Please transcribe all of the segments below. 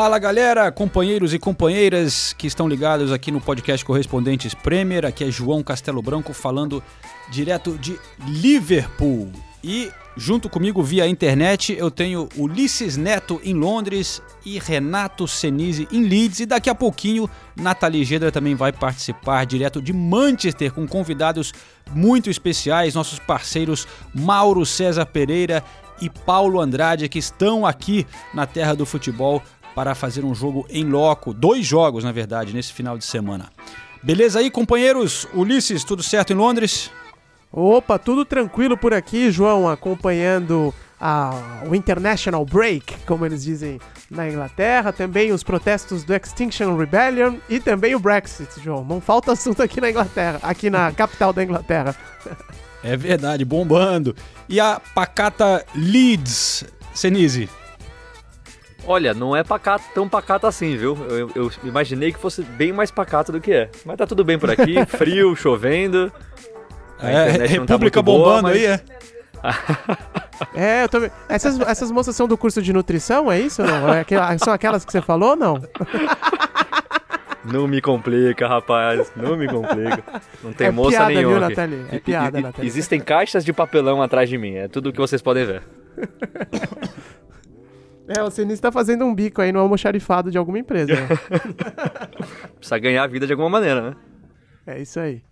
Fala galera, companheiros e companheiras que estão ligados aqui no podcast Correspondentes Premier. Aqui é João Castelo Branco falando direto de Liverpool. E junto comigo via internet eu tenho Ulisses Neto em Londres e Renato Senise em Leeds. E daqui a pouquinho Nathalie Gedra também vai participar direto de Manchester com convidados muito especiais, nossos parceiros Mauro César Pereira e Paulo Andrade que estão aqui na terra do futebol para fazer um jogo em loco, dois jogos na verdade, nesse final de semana. Beleza aí, companheiros? Ulisses, tudo certo em Londres? Opa, tudo tranquilo por aqui, João, acompanhando a, o International Break, como eles dizem na Inglaterra, também os protestos do Extinction Rebellion e também o Brexit, João. Não falta assunto aqui na Inglaterra, aqui na capital da Inglaterra. É verdade, bombando. E a pacata Leeds, Senise? Olha, não é pacato, tão pacato assim, viu? Eu, eu, imaginei que fosse bem mais pacato do que é. Mas tá tudo bem por aqui, frio, chovendo. É, República tá bombando boa, mas... aí, é? é, eu tô... essas, essas moças são do curso de nutrição, é isso? Não? É são aquelas que você falou não? Não me complica, rapaz. Não me complica. Não tem é moça piada, nenhuma. Viu, Nathalie? É piada, e, Nathalie. Existem caixas de papelão atrás de mim. É tudo o que vocês podem ver. É, o Sinistro tá fazendo um bico aí no almoxarifado de alguma empresa. Né? Precisa ganhar a vida de alguma maneira, né? É isso aí.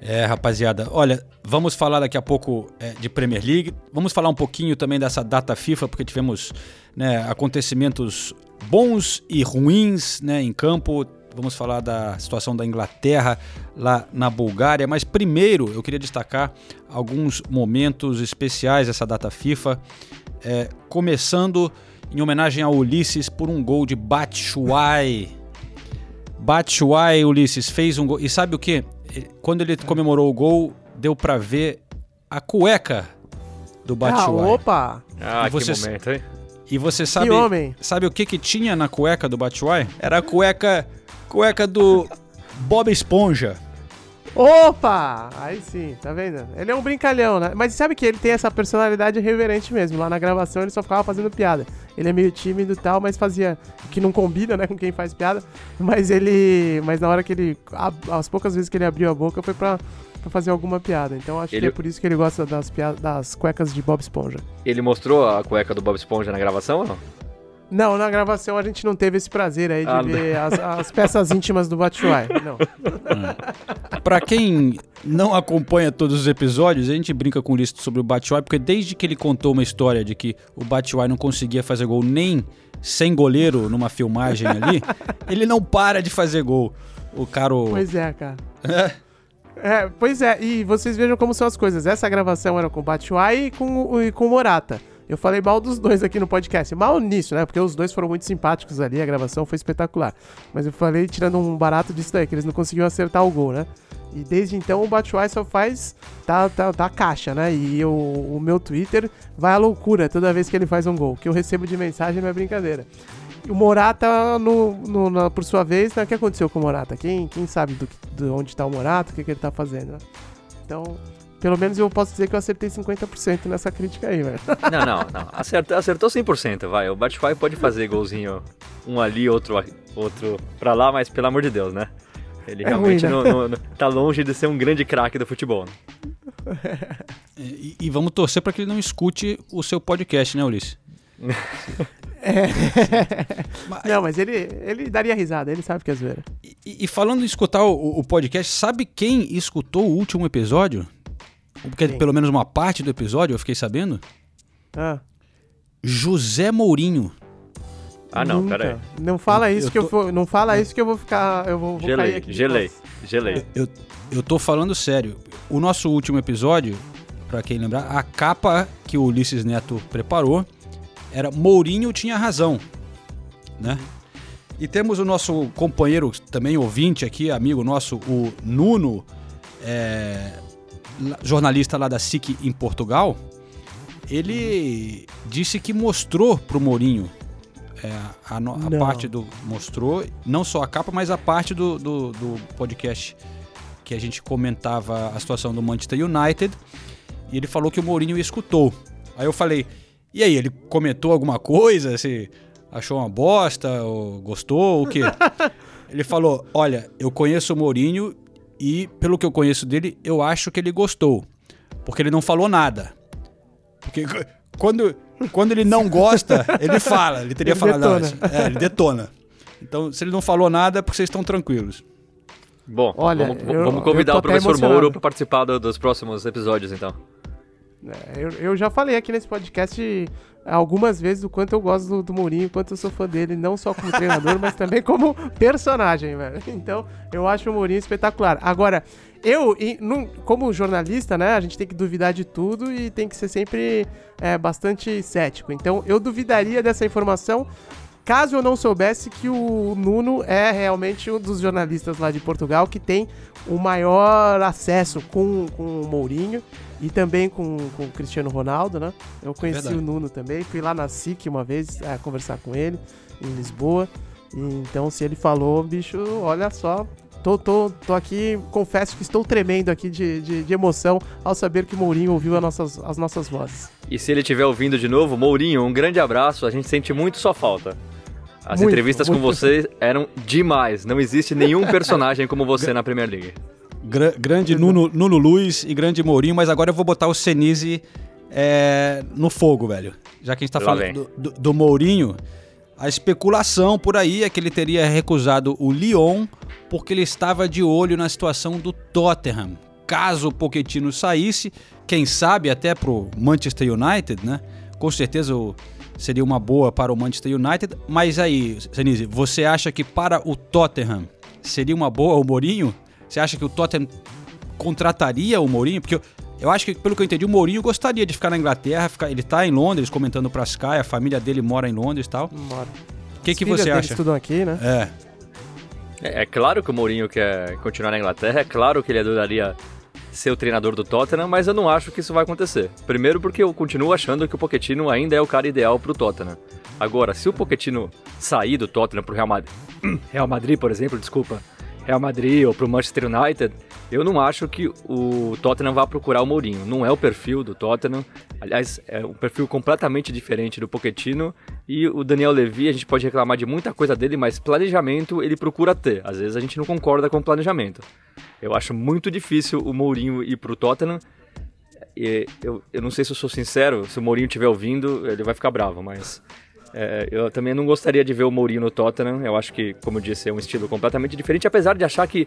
É, rapaziada, olha, vamos falar daqui a pouco é, de Premier League, vamos falar um pouquinho também dessa data FIFA, porque tivemos né, acontecimentos bons e ruins né, em campo. Vamos falar da situação da Inglaterra lá na Bulgária, mas primeiro eu queria destacar alguns momentos especiais dessa data FIFA. É, começando em homenagem a Ulisses por um gol de Batshuayi. Batshuayi, Ulisses, fez um gol. E sabe o que? Quando ele comemorou o gol, deu para ver a cueca do Batshuayi. Ah, opa! Ah, você, que momento, hein? E você sabe, sabe o que que tinha na cueca do Batshuayi? Era a cueca, cueca do Bob Esponja. Opa! Aí sim, tá vendo? Ele é um brincalhão, né? Mas sabe que ele tem essa personalidade reverente mesmo. Lá na gravação ele só ficava fazendo piada. Ele é meio tímido e tal, mas fazia. que não combina, né, com quem faz piada. Mas ele. Mas na hora que ele. As poucas vezes que ele abriu a boca foi pra, pra fazer alguma piada. Então acho ele... que é por isso que ele gosta das, piadas, das cuecas de Bob Esponja. Ele mostrou a cueca do Bob Esponja na gravação ou não? Não, na gravação a gente não teve esse prazer aí de ah, ver as, as, peças íntimas do Batshuayi. Não. Hum. Pra quem não acompanha todos os episódios, a gente brinca com isso sobre o Batshuayi, porque desde que ele contou uma história de que o Batshuayi não conseguia fazer gol nem sem goleiro numa filmagem ali, ele não para de fazer gol. O caro... Pois é, cara. É. É, pois é, e vocês vejam como são as coisas. Essa gravação era com o Batshuayi e com, e com o Morata. Eu falei mal dos dois aqui no podcast. Mal nisso, né? Porque os dois foram muito simpáticos ali, a gravação foi espetacular. Mas eu falei tirando um barato disso daí, que eles não conseguiam acertar o gol, né? E desde então o Batshuayi só faz tá, tá, tá caixa, né? E o, meu Twitter vai à loucura toda vez que ele faz um gol. O que eu recebo de mensagem não é brincadeira. E o Morata, no, no, na, por sua vez, né? o que aconteceu com o Morata? Quem, quem sabe do, de onde está o Morata, o que, que ele está fazendo, né? Então, pelo menos eu posso dizer que eu acertei 50% nessa crítica aí, velho. Não, não, não. Acertou, acertou 100%, vai. O Batshuayi pode fazer golzinho um ali, outro, outro pra lá, mas pelo amor de Deus, né? Ele é realmente ruim, né? não, não, tá longe de ser um grande craque do futebol. Né? E, e, vamos torcer para que ele não escute o seu podcast, né, Ulisses? É. Não, mas ele, ele daria risada, ele sabe que é zoeira. E, e falando em escutar o, o, podcast, sabe quem escutou o último episódio? Porque Sim. pelo menos uma parte do episódio eu fiquei sabendo. Ah. José Mourinho. Ah, não, Nunca. pera aí. Não fala isso eu que tô... eu vou, não fala isso que eu vou ficar, eu vou, vou gelei, aqui. Gelei, gelei. Eu, eu tô falando sério. O nosso último episódio para quem lembrar, a capa que o Ulisses Neto preparou era Mourinho tinha razão, né? E temos o nosso companheiro, também ouvinte aqui, amigo nosso, o Nuno, é, jornalista lá da SIC em Portugal. Ele disse que mostrou pro Mourinho é, a, a parte do. Mostrou, não só a capa, mas a parte do, do, do podcast que a gente comentava a situação do Manchester United. E ele falou que o Mourinho escutou. Aí eu falei, e aí, ele comentou alguma coisa? Se achou uma bosta, ou gostou, o quê? ele falou: Olha, eu conheço o Mourinho e, pelo que eu conheço dele, eu acho que ele gostou. Porque ele não falou nada. Porque quando, quando ele não gosta, ele fala. Ele teria ele falado. Detona. É, ele detona. Então, se ele não falou nada, é porque vocês estão tranquilos. Bom, Olha, vamos, eu, vamos convidar o professor Mouro para participar do, dos próximos episódios, então. É, eu, eu já falei aqui nesse podcast algumas vezes o quanto eu gosto do, do Mourinho, o quanto eu sou fã dele, não só como treinador, mas também como personagem, velho. Então, eu acho o Mourinho espetacular. Agora, eu, como jornalista, né, a gente tem que duvidar de tudo e tem que ser sempre é, bastante cético. Então, eu duvidaria dessa informação caso eu não soubesse que o Nuno é realmente um dos jornalistas lá de Portugal que tem o maior acesso com, com o Mourinho e também com, com o Cristiano Ronaldo, né? Eu conheci Verdade. o Nuno também, fui lá na SIC uma vez é, conversar com ele em Lisboa. E, então, se ele falou, bicho, olha só, Tô, tô, tô aqui, confesso que estou tremendo aqui de, de, de, emoção ao saber que Mourinho ouviu as nossas, as nossas vozes. E se ele estiver ouvindo de novo, Mourinho, um grande abraço, a gente sente muito sua falta. As muito, entrevistas muito. com você eram demais, não existe nenhum personagem como você na Premier League. Gra grande Nuno, Nuno Luiz e grande Mourinho, mas agora eu vou botar o Senise é, no fogo, velho. Já que a gente tá Lá falando do, do, do Mourinho, a especulação por aí é que ele teria recusado o Lyon porque ele estava de olho na situação do Tottenham. Caso o Pochettino saísse, quem sabe até pro Manchester United, né? Com certeza seria uma boa para o Manchester United. Mas aí, Senise, você acha que para o Tottenham seria uma boa o Mourinho? Você acha que o Tottenham contrataria o Mourinho? Porque eu, eu acho que, pelo que eu entendi, o Mourinho gostaria de ficar na Inglaterra. Ficar, ele está em Londres comentando para Sky, a família dele mora em Londres e tal. Mora. O que, que você acha? estudam aqui, né? É. É, é claro que o Mourinho quer continuar na Inglaterra, é claro que ele adoraria ser o treinador do Tottenham, mas eu não acho que isso vai acontecer. Primeiro porque eu continuo achando que o Pochettino ainda é o cara ideal para o Tottenham. Agora, se o Pochettino sair do Tottenham para o Real Madrid, Real Madrid, por exemplo, desculpa, Real Madrid ou para o Manchester United, eu não acho que o Tottenham vá procurar o Mourinho. Não é o perfil do Tottenham. Aliás, é um perfil completamente diferente do Pochettino. E o Daniel Levy, a gente pode reclamar de muita coisa dele, mas planejamento ele procura ter. Às vezes a gente não concorda com o planejamento. Eu acho muito difícil o Mourinho ir para o Tottenham. E eu, eu não sei se eu sou sincero, se o Mourinho estiver ouvindo, ele vai ficar bravo, mas é, eu também não gostaria de ver o Mourinho no Tottenham. Eu acho que, como eu disse, é um estilo completamente diferente, apesar de achar que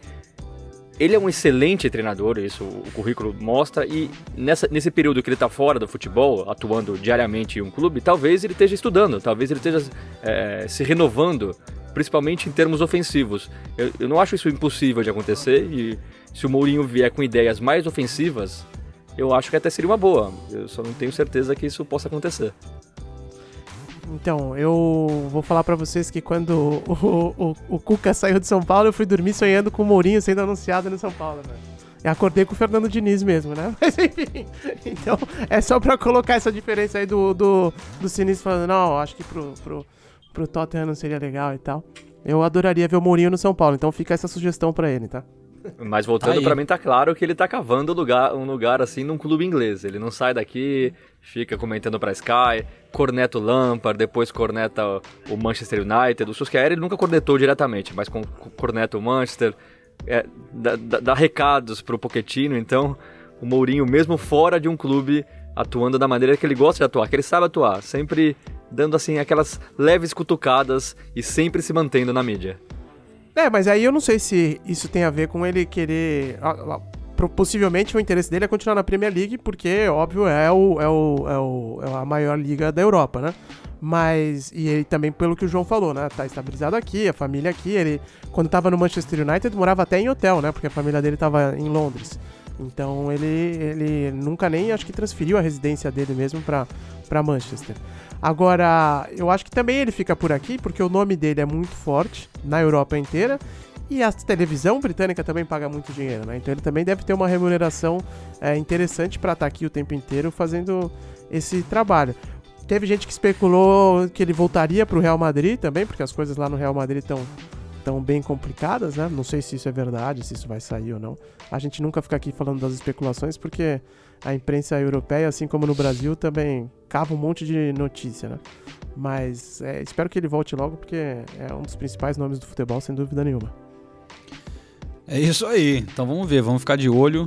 ele é um excelente treinador, isso o currículo mostra, e nessa, nesse período que ele está fora do futebol, atuando diariamente em um clube, talvez ele esteja estudando, talvez ele esteja é, se renovando, principalmente em termos ofensivos. Eu, eu não acho isso impossível de acontecer, e se o Mourinho vier com ideias mais ofensivas, eu acho que até seria uma boa. Eu só não tenho certeza que isso possa acontecer. Então, eu vou falar para vocês que quando o, o, o, Cuca saiu de São Paulo, eu fui dormir sonhando com o Mourinho sendo anunciado no São Paulo, né? E acordei com o Fernando Diniz mesmo, né? Mas enfim, então é só pra colocar essa diferença aí do, do, do Sinistro falando, não, acho que pro, pro, pro Tottenham não seria legal e tal. Eu adoraria ver o Mourinho no São Paulo, então fica essa sugestão para ele, tá? Mas voltando para mim tá claro que ele tá cavando lugar, um lugar assim num clube inglês. Ele não sai daqui, fica comentando para Sky, corneta o Lampard, depois corneta o Manchester United. O Solskjaer ele nunca cornetou diretamente, mas com, corneta o Manchester, é, dá, dá, dá recados pro Pochettino, então o Mourinho mesmo fora de um clube atuando da maneira que ele gosta de atuar, que ele sabe atuar, sempre dando assim aquelas leves cutucadas e sempre se mantendo na mídia. É, mas aí eu não sei se isso tem a ver com ele querer. Possivelmente o interesse dele é continuar na Premier League, porque, óbvio, é, o, é, o, é, o, é a maior liga da Europa, né? Mas, e ele também, pelo que o João falou, né? Tá estabilizado aqui, a família aqui. Ele, quando tava no Manchester United, morava até em hotel, né? Porque a família dele tava em Londres. Então ele, ele nunca nem acho que transferiu a residência dele mesmo para Manchester. Agora, eu acho que também ele fica por aqui porque o nome dele é muito forte na Europa inteira e a televisão britânica também paga muito dinheiro, né? Então ele também deve ter uma remuneração é, interessante para estar tá aqui o tempo inteiro fazendo esse trabalho. Teve gente que especulou que ele voltaria para o Real Madrid também, porque as coisas lá no Real Madrid estão tão bem complicadas, né? Não sei se isso é verdade, se isso vai sair ou não. A gente nunca fica aqui falando das especulações porque a imprensa europeia, assim como no Brasil, também cava um monte de notícia, né? Mas é, espero que ele volte logo porque é um dos principais nomes do futebol, sem dúvida nenhuma. É isso aí. Então vamos ver, vamos ficar de olho.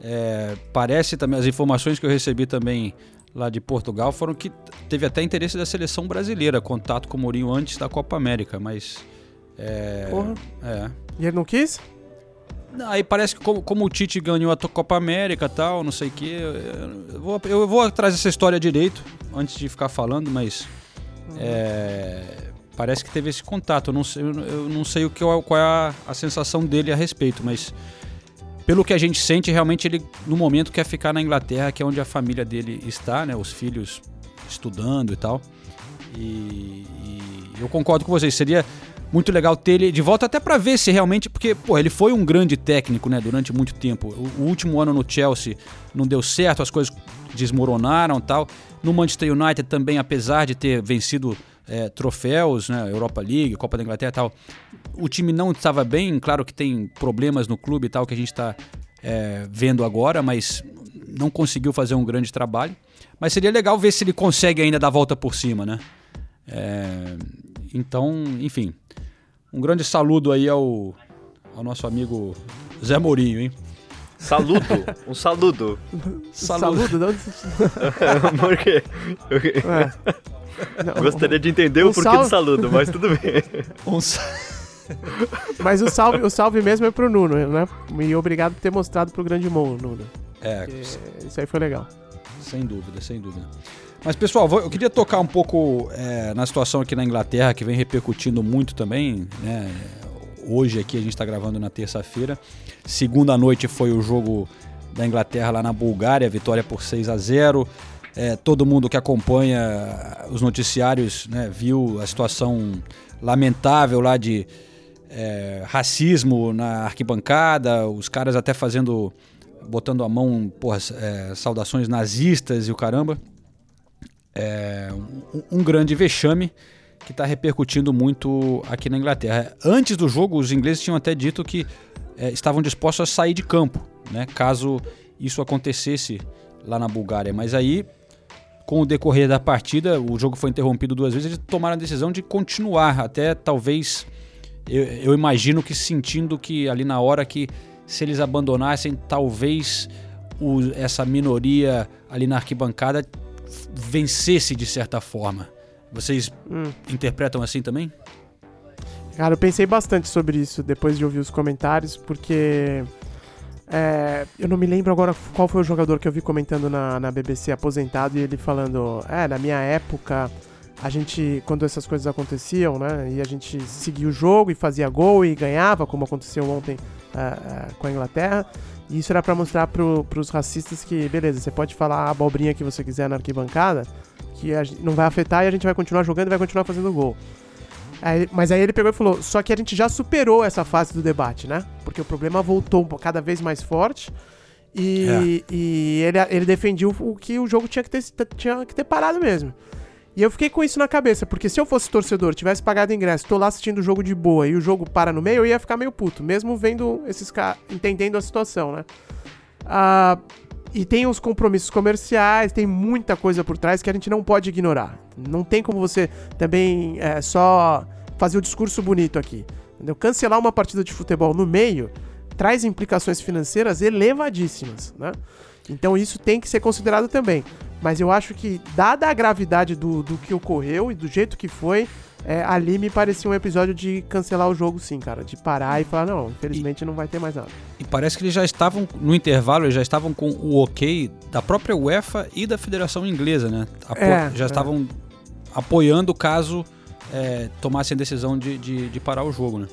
É, parece também, as informações que eu recebi também lá de Portugal foram que teve até interesse da seleção brasileira, contato com o Mourinho antes da Copa América, mas. É, Porra. É. E ele não quis? Aí parece que como, como o Tite ganhou a Copa América tal, não sei o que. Eu vou, eu vou atrás dessa história direito antes de ficar falando, mas. Uhum. É, parece que teve esse contato. Eu não sei, eu não sei o que, qual é a, a, sensação dele a respeito, mas pelo que a gente sente, realmente ele no momento quer ficar na Inglaterra, que é onde a família dele está, né? Os filhos estudando e tal. E, e eu concordo com vocês. Seria muito legal ter ele de volta até para ver se realmente, porque pô, ele foi um grande técnico, né, durante muito tempo. O, o, último ano no Chelsea não deu certo, as coisas desmoronaram, tal. No Manchester United também, apesar de ter vencido é, troféus, né, Europa League, Copa da Inglaterra tal. O time não estava bem, claro que tem problemas no clube e tal que a gente está é, vendo agora, mas não conseguiu fazer um grande trabalho. Mas seria legal ver se ele consegue ainda dar a volta por cima, né? É, então, enfim, um grande saludo aí ao, ao nosso amigo Zé Mourinho, hein? Saludo, um saludo. Saludo, saludo Por quê? É. Não, Gostaria de entender um o porquê salve... do saludo, mas tudo bem. Um Mas o salve, o salve mesmo é pro Nuno, né? E obrigado por ter mostrado pro grande Mon, Nuno. É. Isso aí foi legal. Sem dúvida, sem dúvida. Mas, pessoal, eu queria tocar um pouco é, na situação aqui na Inglaterra, que vem repercutindo muito também, né? Hoje aqui a gente está gravando na terça-feira. Segunda noite foi o jogo da Inglaterra lá na Bulgária, vitória por 6 a 0 é, todo mundo que acompanha os noticiários né, viu a situação lamentável lá de é, racismo na arquibancada, os caras até fazendo, botando a mão, porra, é, saudações nazistas e o caramba. É, um, um grande vexame que está repercutindo muito aqui na Inglaterra. Antes do jogo, os ingleses tinham até dito que é, estavam dispostos a sair de campo, né, caso isso acontecesse lá na Bulgária. Mas aí com o decorrer da partida, o jogo foi interrompido duas vezes, eles tomaram a decisão de continuar, até talvez, eu, eu imagino que sentindo que ali na hora que se eles abandonassem, talvez o, essa minoria ali na arquibancada vencesse de certa forma. Vocês hum. interpretam assim também? Cara, eu pensei bastante sobre isso depois de ouvir os comentários, porque é, eu não me lembro agora qual foi o jogador que eu vi comentando na, na BBC aposentado e ele falando: É, na minha época, a gente, quando essas coisas aconteciam, né, e a gente seguia o jogo e fazia gol e ganhava, como aconteceu ontem uh, uh, com a Inglaterra. E isso era para mostrar pro, pros racistas que, beleza, você pode falar a abobrinha que você quiser na arquibancada, que não vai afetar e a gente vai continuar jogando e vai continuar fazendo gol. Aí, mas aí ele pegou e falou: só que a gente já superou essa fase do debate, né? Porque o problema voltou cada vez mais forte. E, é. e ele, ele defendia o que o jogo tinha que, ter, tinha que ter parado mesmo. E eu fiquei com isso na cabeça, porque se eu fosse torcedor, tivesse pagado ingresso, tô lá assistindo o jogo de boa e o jogo para no meio, eu ia ficar meio puto, mesmo vendo esses caras, entendendo a situação, né? Ah, e tem os compromissos comerciais, tem muita coisa por trás que a gente não pode ignorar. Não tem como você também é, só fazer o discurso bonito aqui. Entendeu? Cancelar uma partida de futebol no meio traz implicações financeiras elevadíssimas, né? Então isso tem que ser considerado também. Mas eu acho que, dada a gravidade do, do que ocorreu e do jeito que foi, é, ali me parecia um episódio de cancelar o jogo, sim, cara. De parar e falar, não, infelizmente e, não vai ter mais nada. E parece que eles já estavam, no intervalo, eles já estavam com o ok da própria UEFA e da Federação Inglesa, né? Apo é, já é. estavam apoiando caso é, tomassem a decisão de, de, de, parar o jogo, né?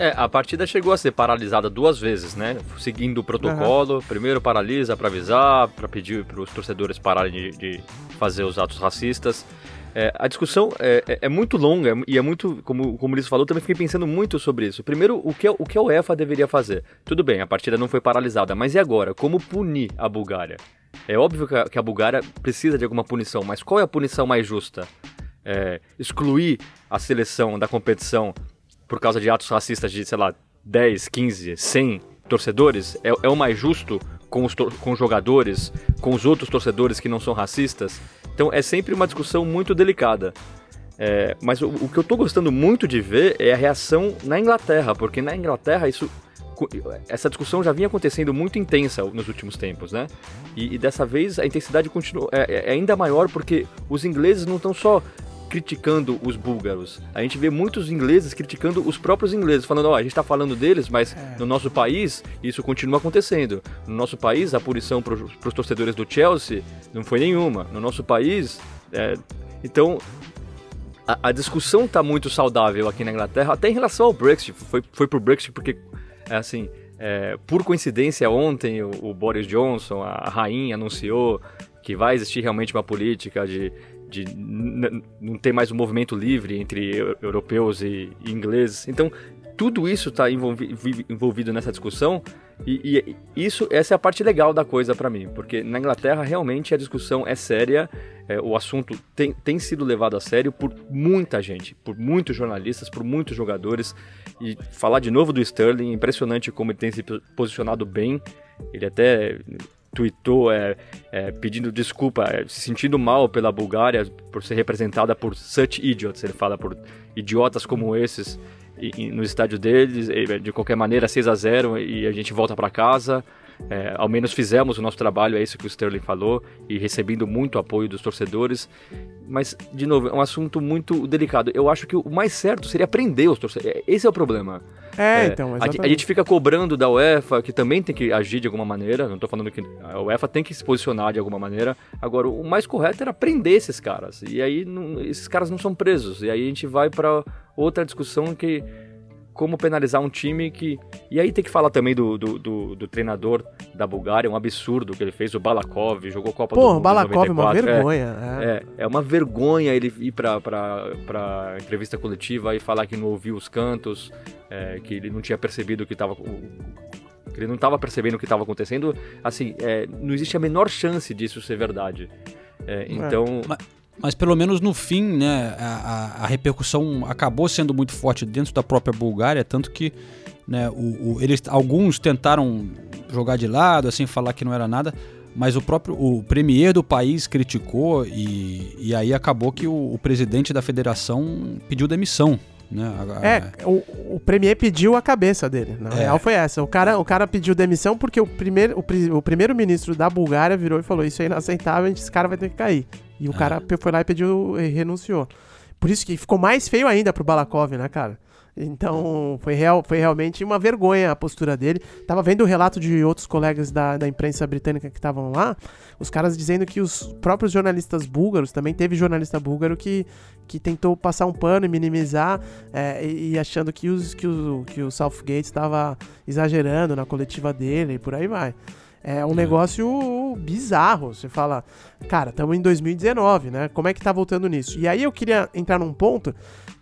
É, a partida chegou a ser paralisada duas vezes, né? Seguindo o protocolo. Uhum. Primeiro paralisa para avisar, para pedir para os torcedores pararem de, de, fazer os atos racistas. É, a discussão é, é, é, muito longa e é muito, como, como eles falou, também fiquei pensando muito sobre isso. Primeiro, o que, o que a UEFA deveria fazer? Tudo bem, a partida não foi paralisada, mas e agora? Como punir a Bulgária? É óbvio que a, que a Bulgária precisa de alguma punição, mas qual é a punição mais justa? É, excluir a seleção da competição por causa de atos racistas de, sei lá, 10, 15, 100 torcedores? É, é o mais justo com os, com os jogadores, com os outros torcedores que não são racistas? Então é sempre uma discussão muito delicada. É, mas o, o, que eu estou gostando muito de ver é a reação na Inglaterra, porque na Inglaterra isso, essa discussão já vinha acontecendo muito intensa nos últimos tempos, né? E, e dessa vez a intensidade continua, é, é ainda maior porque os ingleses não estão só criticando os búlgaros. A gente vê muitos ingleses criticando os próprios ingleses, falando, ó, oh, a gente está falando deles, mas é. no nosso país isso continua acontecendo. No nosso país, a punição para os torcedores do Chelsea não foi nenhuma. No nosso país, é... então a, a discussão está muito saudável aqui na Inglaterra, até em relação ao Brexit. Foi, foi pro Brexit porque, é assim, é, por coincidência, ontem o, o, Boris Johnson, a rainha, anunciou que vai existir realmente uma política de de não ter mais um movimento livre entre europeus e, e ingleses. Então, tudo isso está envolvi envolvido nessa discussão e, e, isso essa é a parte legal da coisa para mim, porque na Inglaterra realmente a discussão é séria, é, o assunto tem, tem sido levado a sério por muita gente, por muitos jornalistas, por muitos jogadores e falar de novo do Sterling, impressionante como ele tem se posicionado bem. Ele até tweetou é, é, pedindo desculpa, é, se sentindo mal pela Bulgária por ser representada por such idiots, ele fala por idiotas como esses e, e no estádio deles, e, de qualquer maneira 6 a 0 e a gente volta para casa. É, ao menos fizemos o nosso trabalho, é isso que o Sterling falou, e recebendo muito apoio dos torcedores. Mas, de novo, é um assunto muito delicado. Eu acho que o mais certo seria prender os torcedores. Esse é o problema. É, é então, exatamente. A, a, gente fica cobrando da UEFA, que também tem que agir de alguma maneira. Não estou falando que a UEFA tem que se posicionar de alguma maneira. Agora, o mais correto era prender esses caras. E aí, não, esses caras não são presos. E aí a gente vai para outra discussão que como penalizar um time que. E aí tem que falar também do, do, do, do treinador da Bulgária, um absurdo que ele fez, o Balakov, jogou Copa Pô, do Mundo. Pô, Balakov é uma vergonha. É, é. é, é uma vergonha ele ir pra, pra, pra entrevista coletiva e falar que não ouviu os cantos, é, que ele não tinha percebido o que estava. Que ele não estava percebendo o que estava acontecendo. Assim, é, não existe a menor chance disso ser verdade. É, então. Mas mas pelo menos no fim, né, a, a, repercussão acabou sendo muito forte dentro da própria Bulgária, tanto que né, o, o, eles, alguns tentaram jogar de lado, assim, falar que não era nada, mas o próprio o premier do país criticou e, e aí acabou que o, o presidente da federação pediu demissão. Né? É, o, o Premier pediu a cabeça dele. Na é. real foi essa. O cara, o cara pediu demissão porque o, primeiro, o, o primeiro-ministro da Bulgária virou e falou: Isso é inaceitável, esse cara vai ter que cair. E o é. cara foi lá e pediu e renunciou. Por isso que ficou mais feio ainda pro Balakov, né, cara? Então, foi, real, foi realmente uma vergonha a postura dele. Tava vendo o relato de outros colegas da, da imprensa britânica que estavam lá, os caras dizendo que os próprios jornalistas búlgaros, também teve jornalista búlgaro que, que tentou passar um pano e minimizar, é, e, e, achando que, os, que, o, que o Southgate estava exagerando na coletiva dele e por aí vai. É um é. negócio bizarro. Você fala, cara, estamos em 2019, né? Como é que tá voltando nisso? E aí eu queria entrar num ponto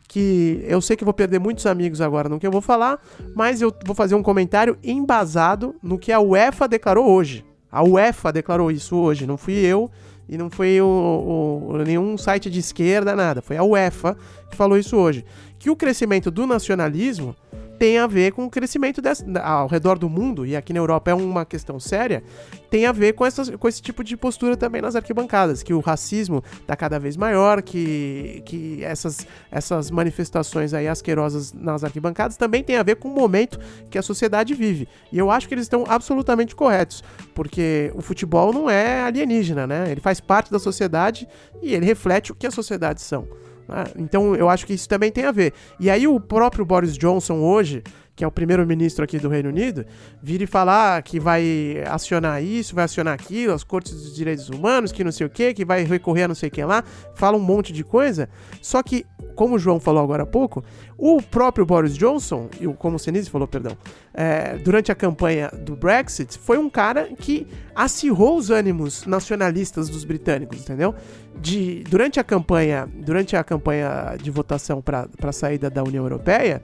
que eu sei que vou perder muitos amigos agora no que eu vou falar, mas eu vou fazer um comentário embasado no que a UEFA declarou hoje. A UEFA declarou isso hoje, não fui eu e não foi o, o, nenhum site de esquerda, nada. Foi a UEFA que falou isso hoje. Que o crescimento do nacionalismo tem a ver com o crescimento ao redor do mundo, e aqui na Europa é uma questão séria, tem a ver com, essas, com esse tipo de postura também nas arquibancadas, que o racismo está cada vez maior, que, que essas, essas manifestações aí asquerosas nas arquibancadas também tem a ver com o momento que a sociedade vive. E eu acho que eles estão absolutamente corretos, porque o futebol não é alienígena, né? Ele faz parte da sociedade e ele reflete o que as sociedades são. Né? Então eu acho que isso também tem a ver. E aí o próprio Boris Johnson hoje, que é o primeiro-ministro aqui do Reino Unido, vira e falar que vai acionar isso, vai acionar aquilo, as cortes dos direitos humanos, que não sei o que, que vai recorrer a não sei o que lá, fala um monte de coisa. Só que, como o João falou agora há pouco, o próprio Boris Johnson, e como o Senise falou, perdão, é, durante a campanha do Brexit, foi um cara que acirrou os ânimos nacionalistas dos britânicos, entendeu? De, durante a campanha, durante a campanha de votação para a saída da União Europeia,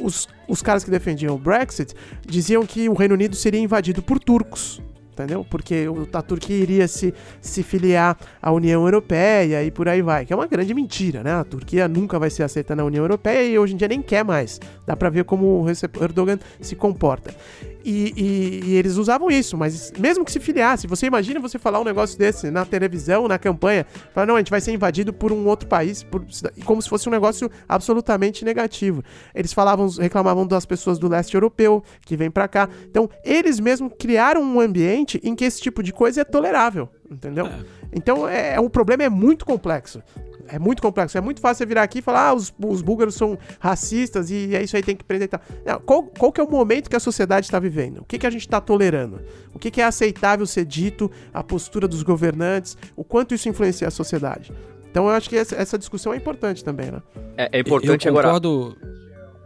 os, os caras que defendiam o Brexit diziam que o Reino Unido seria invadido por turcos entendeu? Porque a Turquia iria se, se filiar à União Europeia e por aí vai, que é uma grande mentira, né? A Turquia nunca vai ser aceita na União Europeia e hoje em dia nem quer mais. Dá pra ver como o Erdogan se comporta. E, e, e, eles usavam isso, mas mesmo que se filiasse, você imagina você falar um negócio desse na televisão, na campanha, falar, não, a gente vai ser invadido por um outro país, por, como se fosse um negócio absolutamente negativo. Eles falavam, reclamavam das pessoas do leste europeu que vêm para cá. Então, eles mesmos criaram um ambiente em que esse tipo de coisa é tolerável, entendeu? É. Então, é, o é problema é muito complexo. É muito complexo. É muito fácil você virar aqui e falar, ah, os, os búlgaros são racistas e é isso aí, tem que prender e tal. Não, qual, qual que é o momento que a sociedade está vivendo? O que, que a gente está tolerando? O que, que é aceitável ser dito? A postura dos governantes? O quanto isso influencia a sociedade? Então eu acho que essa, essa discussão é importante também, né? É, é importante eu concordo... agora...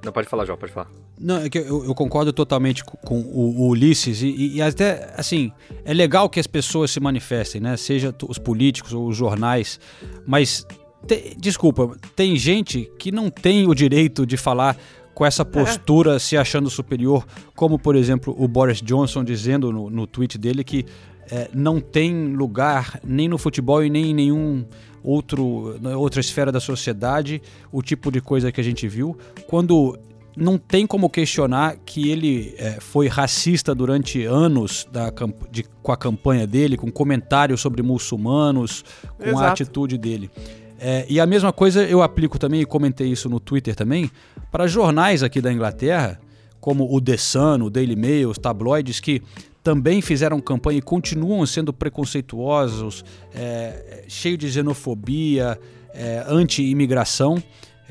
Não, pode falar, João, pode falar. Não, é que eu, eu concordo totalmente com, com o, o, Ulisses e, e, até, assim, é legal que as pessoas se manifestem, né? Seja os políticos ou os jornais, mas te, desculpa, tem gente que não tem o direito de falar com essa postura é. se achando superior, como por exemplo o Boris Johnson dizendo no, no tweet dele que é, não tem lugar nem no futebol e nem em nenhum outro outra esfera da sociedade o tipo de coisa que a gente viu quando não tem como questionar que ele é, foi racista durante anos da, de, com a campanha dele, com comentários sobre muçulmanos, com Exato. a atitude dele. É, e a mesma coisa eu aplico também, e comentei isso no Twitter também, para jornais aqui da Inglaterra, como o The Sun, o Daily Mail, os tabloides, que também fizeram campanha e continuam sendo preconceituosos, é, cheio de xenofobia, é, anti-imigração,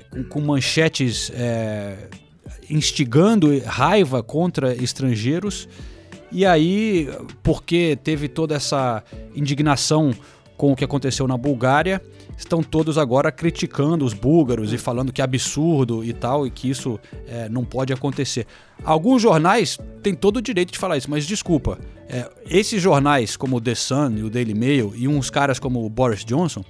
com, com, manchetes é, instigando raiva contra estrangeiros. E aí, porque teve toda essa indignação com o que aconteceu na Bulgária, estão todos agora criticando os búlgaros e falando que é absurdo e tal, e que isso é, não pode acontecer. Alguns jornais têm todo o direito de falar isso, mas desculpa, é, esses jornais como o The Sun e o Daily Mail e uns caras como o Boris Johnson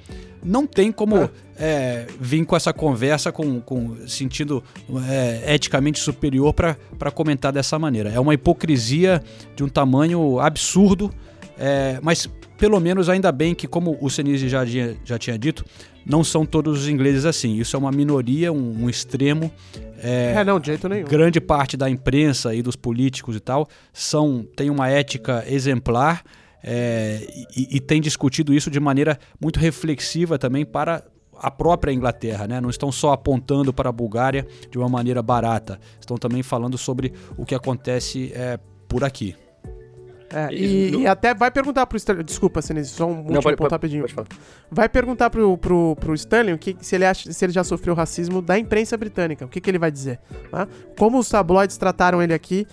não tem como é. É, vir com essa conversa com, com sentido é, eticamente superior para comentar dessa maneira. É uma hipocrisia de um tamanho absurdo, é, mas pelo menos ainda bem que, como o Senise já, já tinha dito, não são todos os ingleses assim. Isso é uma minoria, um, um extremo. É, é, não, de jeito nenhum. Grande parte da imprensa e dos políticos e tal são tem uma ética exemplar é, e, e tem discutido isso de maneira muito reflexiva também para a própria Inglaterra, né? Não estão só apontando para a Bulgária de uma maneira barata, estão também falando sobre o que acontece é, por aqui. É, e, no... e, até vai perguntar pro Sterling. Desculpa, Sinise, só um último ponto rapidinho. vai perguntar pro, pro, pro Sterling o que, se, ele acha, se ele já sofreu racismo da imprensa britânica. O que, que ele vai dizer? Tá? Como os tabloides trataram ele aqui,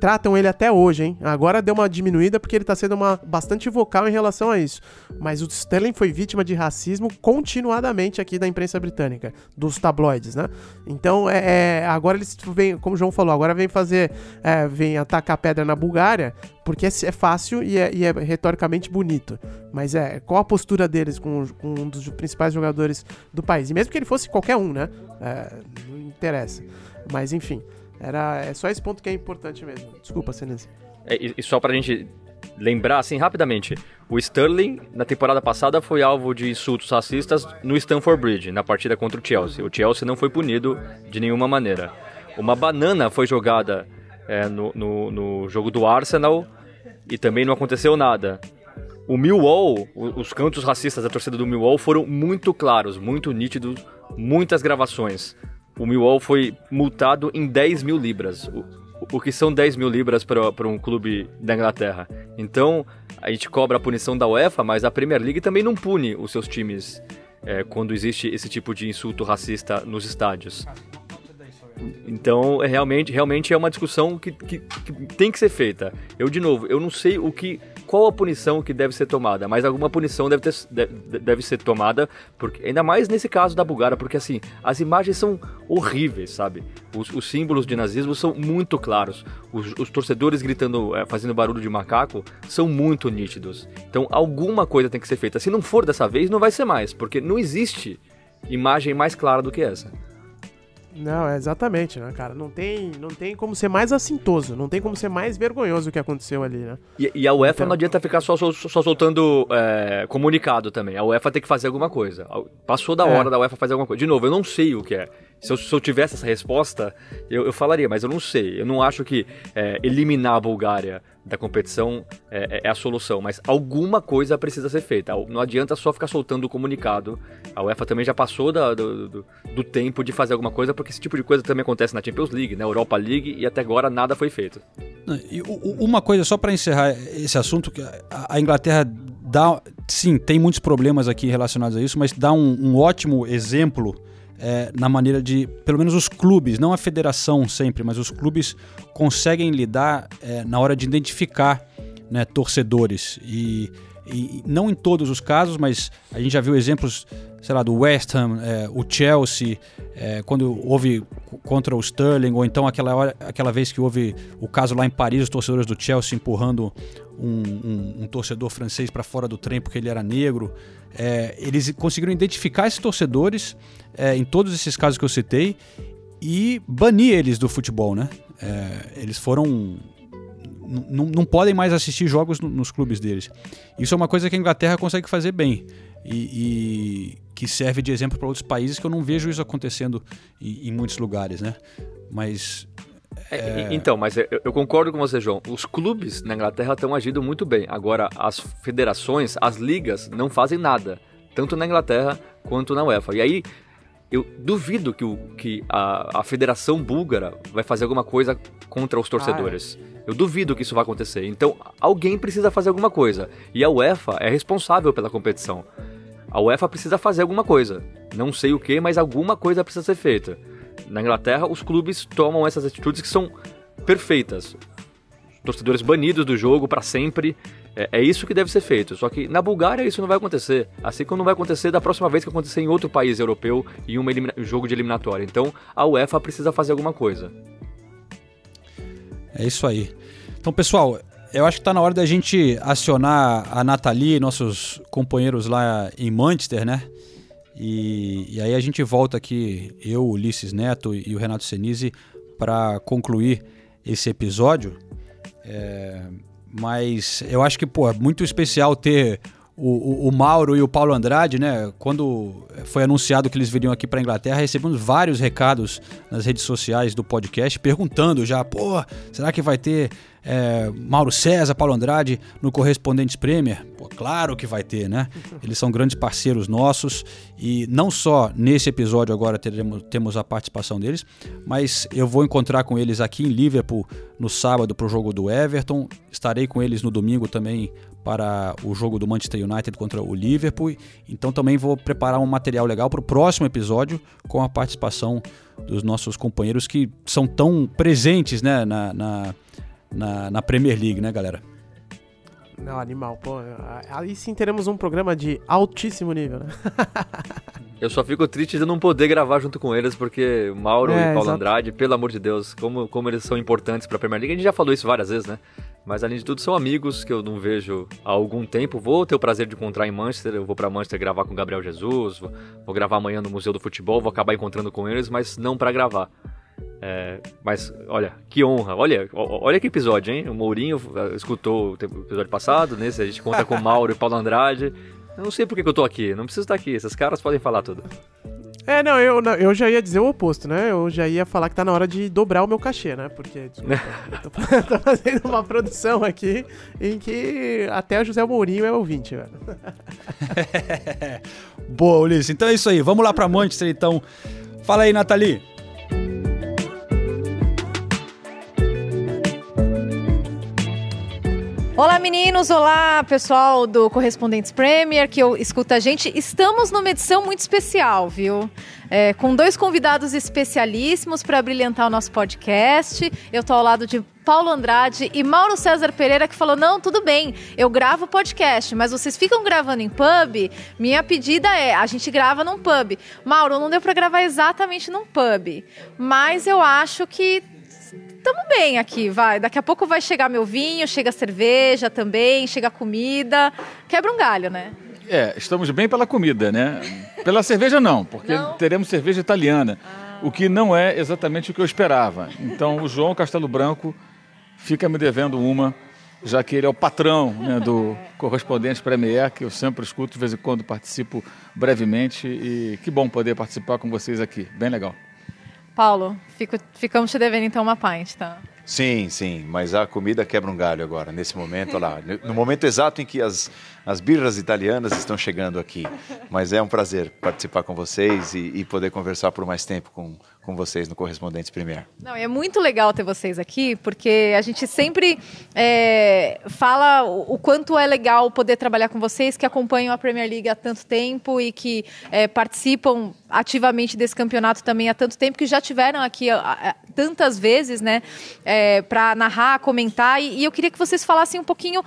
tratam ele até hoje, hein? Agora deu uma diminuída porque ele tá sendo uma, bastante vocal em relação a isso. Mas o Sterling foi vítima de racismo continuadamente aqui da imprensa britânica, dos tabloides, né? Então, é, é agora eles vêm, como o João falou, agora vem fazer, é, vem atacar pedra na Bulgária porque é, é fácil e é, e é, retoricamente bonito. Mas é, qual a postura deles com, com, um dos principais jogadores do país? E mesmo que ele fosse qualquer um, né? É, não interessa. Mas enfim, era, é só esse ponto que é importante mesmo. Desculpa, Senese. É, e, só pra gente lembrar, assim, rapidamente, o Sterling, na temporada passada, foi alvo de insultos racistas no Stamford Bridge, na partida contra o Chelsea. O Chelsea não foi punido de nenhuma maneira. Uma banana foi jogada é, no, no, no, jogo do Arsenal e também não aconteceu nada. O Millwall, os cantos racistas da torcida do Millwall foram muito claros, muito nítidos, muitas gravações. O Millwall foi multado em 10 mil libras, o, o que são 10 mil libras para um clube da Inglaterra. Então, a gente cobra a punição da UEFA, mas a Premier League também não pune os seus times é, quando existe esse tipo de insulto racista nos estádios. Então, é realmente, realmente é uma discussão que, que, que, tem que ser feita. Eu, de novo, eu não sei o que. Qual a punição que deve ser tomada, mas alguma punição deve, ter, deve, deve ser tomada, porque ainda mais nesse caso da Bulgária, porque assim, as imagens são horríveis, sabe? Os, os símbolos de nazismo são muito claros. Os, os torcedores gritando, é, fazendo barulho de macaco, são muito nítidos. Então, alguma coisa tem que ser feita. Se não for dessa vez, não vai ser mais, porque não existe imagem mais clara do que essa. Não, é exatamente, né, cara? Não tem, não tem como ser mais assintoso, não tem como ser mais vergonhoso o que aconteceu ali, né? E, e a UEFA então... não adianta ficar só, só, só soltando é, comunicado também. A UEFA tem que fazer alguma coisa. Passou da é. hora da UEFA fazer alguma coisa. De novo, eu não sei o que é. Se eu, se eu tivesse essa resposta, eu, eu, falaria, mas eu não sei. Eu não acho que é, eliminar a Bulgária da competição é, é, é, a solução, mas alguma coisa precisa ser feita. Não adianta só ficar soltando o comunicado. A UEFA também já passou da, do, do, do, tempo de fazer alguma coisa, porque esse tipo de coisa também acontece na Champions League, na Europa League, e até agora nada foi feito. E uma coisa, só para encerrar esse assunto, que a Inglaterra dá. Sim, tem muitos problemas aqui relacionados a isso, mas dá um, um ótimo exemplo é, na maneira de, pelo menos os clubes, não a federação sempre, mas os clubes conseguem lidar é, na hora de identificar né, torcedores. E, e, não em todos os casos, mas a gente já viu exemplos, sei lá, do West Ham, é, o Chelsea, é, quando houve contra o Sterling, ou então aquela, hora, aquela vez que houve o caso lá em Paris, os torcedores do Chelsea empurrando um, um, um torcedor francês para fora do trem porque ele era negro. É, eles conseguiram identificar esses torcedores é, em todos esses casos que eu citei e banir eles do futebol, né? É, eles foram não podem mais assistir jogos nos clubes deles. Isso é uma coisa que a Inglaterra consegue fazer bem e, e que serve de exemplo para outros países que eu não vejo isso acontecendo em, em muitos lugares, né? Mas é... É, então, mas eu, eu, concordo com você, João. Os clubes na Inglaterra estão agindo muito bem. Agora, as federações, as ligas, não fazem nada. Tanto na Inglaterra quanto na UEFA. E aí, eu duvido que, o, que a, a Federação Búlgara vai fazer alguma coisa contra os torcedores. Ah. Eu duvido que isso vai acontecer. Então, alguém precisa fazer alguma coisa. E a UEFA é responsável pela competição. A UEFA precisa fazer alguma coisa. Não sei o que, mas alguma coisa precisa ser feita. Na Inglaterra, os clubes tomam essas atitudes que são perfeitas. Torcedores banidos do jogo para sempre. É, é, isso que deve ser feito. Só que na Bulgária isso não vai acontecer. Assim como não vai acontecer da próxima vez que acontecer em outro país europeu em um jogo de eliminatória. Então a UEFA precisa fazer alguma coisa. É isso aí. Então, pessoal, eu acho que está na hora da gente acionar a Nathalie, nossos companheiros lá em Manchester, né? E, e aí a gente volta aqui, eu, Ulisses Neto e o Renato Senise, para concluir esse episódio. É, mas eu acho que, pô, é muito especial ter o, o, o, Mauro e o Paulo Andrade, né? Quando foi anunciado que eles viriam aqui para Inglaterra, recebemos vários recados nas redes sociais do podcast perguntando já, pô, será que vai ter é, Mauro César, Paulo Andrade no Correspondentes Premier? Pô, claro que vai ter, né? Eles são grandes parceiros nossos e não só nesse episódio agora teremos, temos a participação deles, mas eu vou encontrar com eles aqui em Liverpool no sábado para o jogo do Everton. Estarei com eles no domingo também para o jogo do Manchester United contra o Liverpool. Então também vou preparar um material legal para o próximo episódio com a participação dos nossos companheiros que são tão presentes né, na, na, na, na Premier League, né, galera? Não, animal, pô. Aí sim teremos um programa de altíssimo nível, né? Eu só fico triste de não poder gravar junto com eles, porque Mauro é, e Paulo exato. Andrade, pelo amor de Deus, como, como eles são importantes pra Premier League. A gente já falou isso várias vezes, né? Mas além de tudo, são amigos que eu não vejo há algum tempo. Vou ter o prazer de encontrar em Manchester. Eu vou para Manchester gravar com o Gabriel Jesus. Vou, vou, gravar amanhã no Museu do Futebol. Vou acabar encontrando com eles, mas não para gravar. É, mas olha, que honra. Olha, olha que episódio, hein? O Mourinho uh, escutou o episódio passado. Nesse a gente conta com o Mauro e Paulo Andrade. Eu não sei por que eu tô aqui. Não preciso estar aqui. Esses caras podem falar tudo. É, não eu, não, eu já ia dizer o oposto, né? Eu já ia falar que tá na hora de dobrar o meu cachê, né? Porque, desculpa, eu tô, tô, fazendo uma produção aqui em que até o José Mourinho é ouvinte, velho. Boa, Ulisses. Então é isso aí. Vamos lá pra Manchester, então. Fala aí, Nathalie. Olá meninos, olá pessoal do Correspondentes Premier que escuta a gente. Estamos numa edição muito especial, viu? É, com dois convidados especialíssimos para brilhantar o nosso podcast. Eu estou ao lado de Paulo Andrade e Mauro César Pereira que falou: não, tudo bem, eu gravo podcast, mas vocês ficam gravando em pub? Minha pedida é: a gente grava num pub. Mauro, não deu para gravar exatamente num pub, mas eu acho que estamos bem aqui, vai. Daqui a pouco vai chegar meu vinho, chega cerveja também, chega comida. Quebra um galho, né? É, estamos bem pela comida, né? Pela cerveja não, porque não? teremos cerveja italiana, ah. o que não é exatamente o que eu esperava. Então o João Castelo Branco fica me devendo uma, já que ele é o patrão né, do correspondente Premier, que eu sempre escuto, de vez em quando participo brevemente e que bom poder participar com vocês aqui, bem legal. Paulo, fico, ficamos te devendo então uma pint, tá? Sim, sim, mas a comida quebra um galho agora, nesse momento lá. No momento exato em que as, as birras italianas estão chegando aqui. Mas é um prazer participar com vocês e, e poder conversar por mais tempo com, com vocês no Correspondentes Premier. Não, é muito legal ter vocês aqui, porque a gente sempre é, fala o, quanto é legal poder trabalhar com vocês que acompanham a Premier League há tanto tempo e que é, participam ativamente desse campeonato também há tanto tempo, que já tiveram aqui tantas vezes, né, é, para narrar, comentar. E, e eu queria que vocês falassem um pouquinho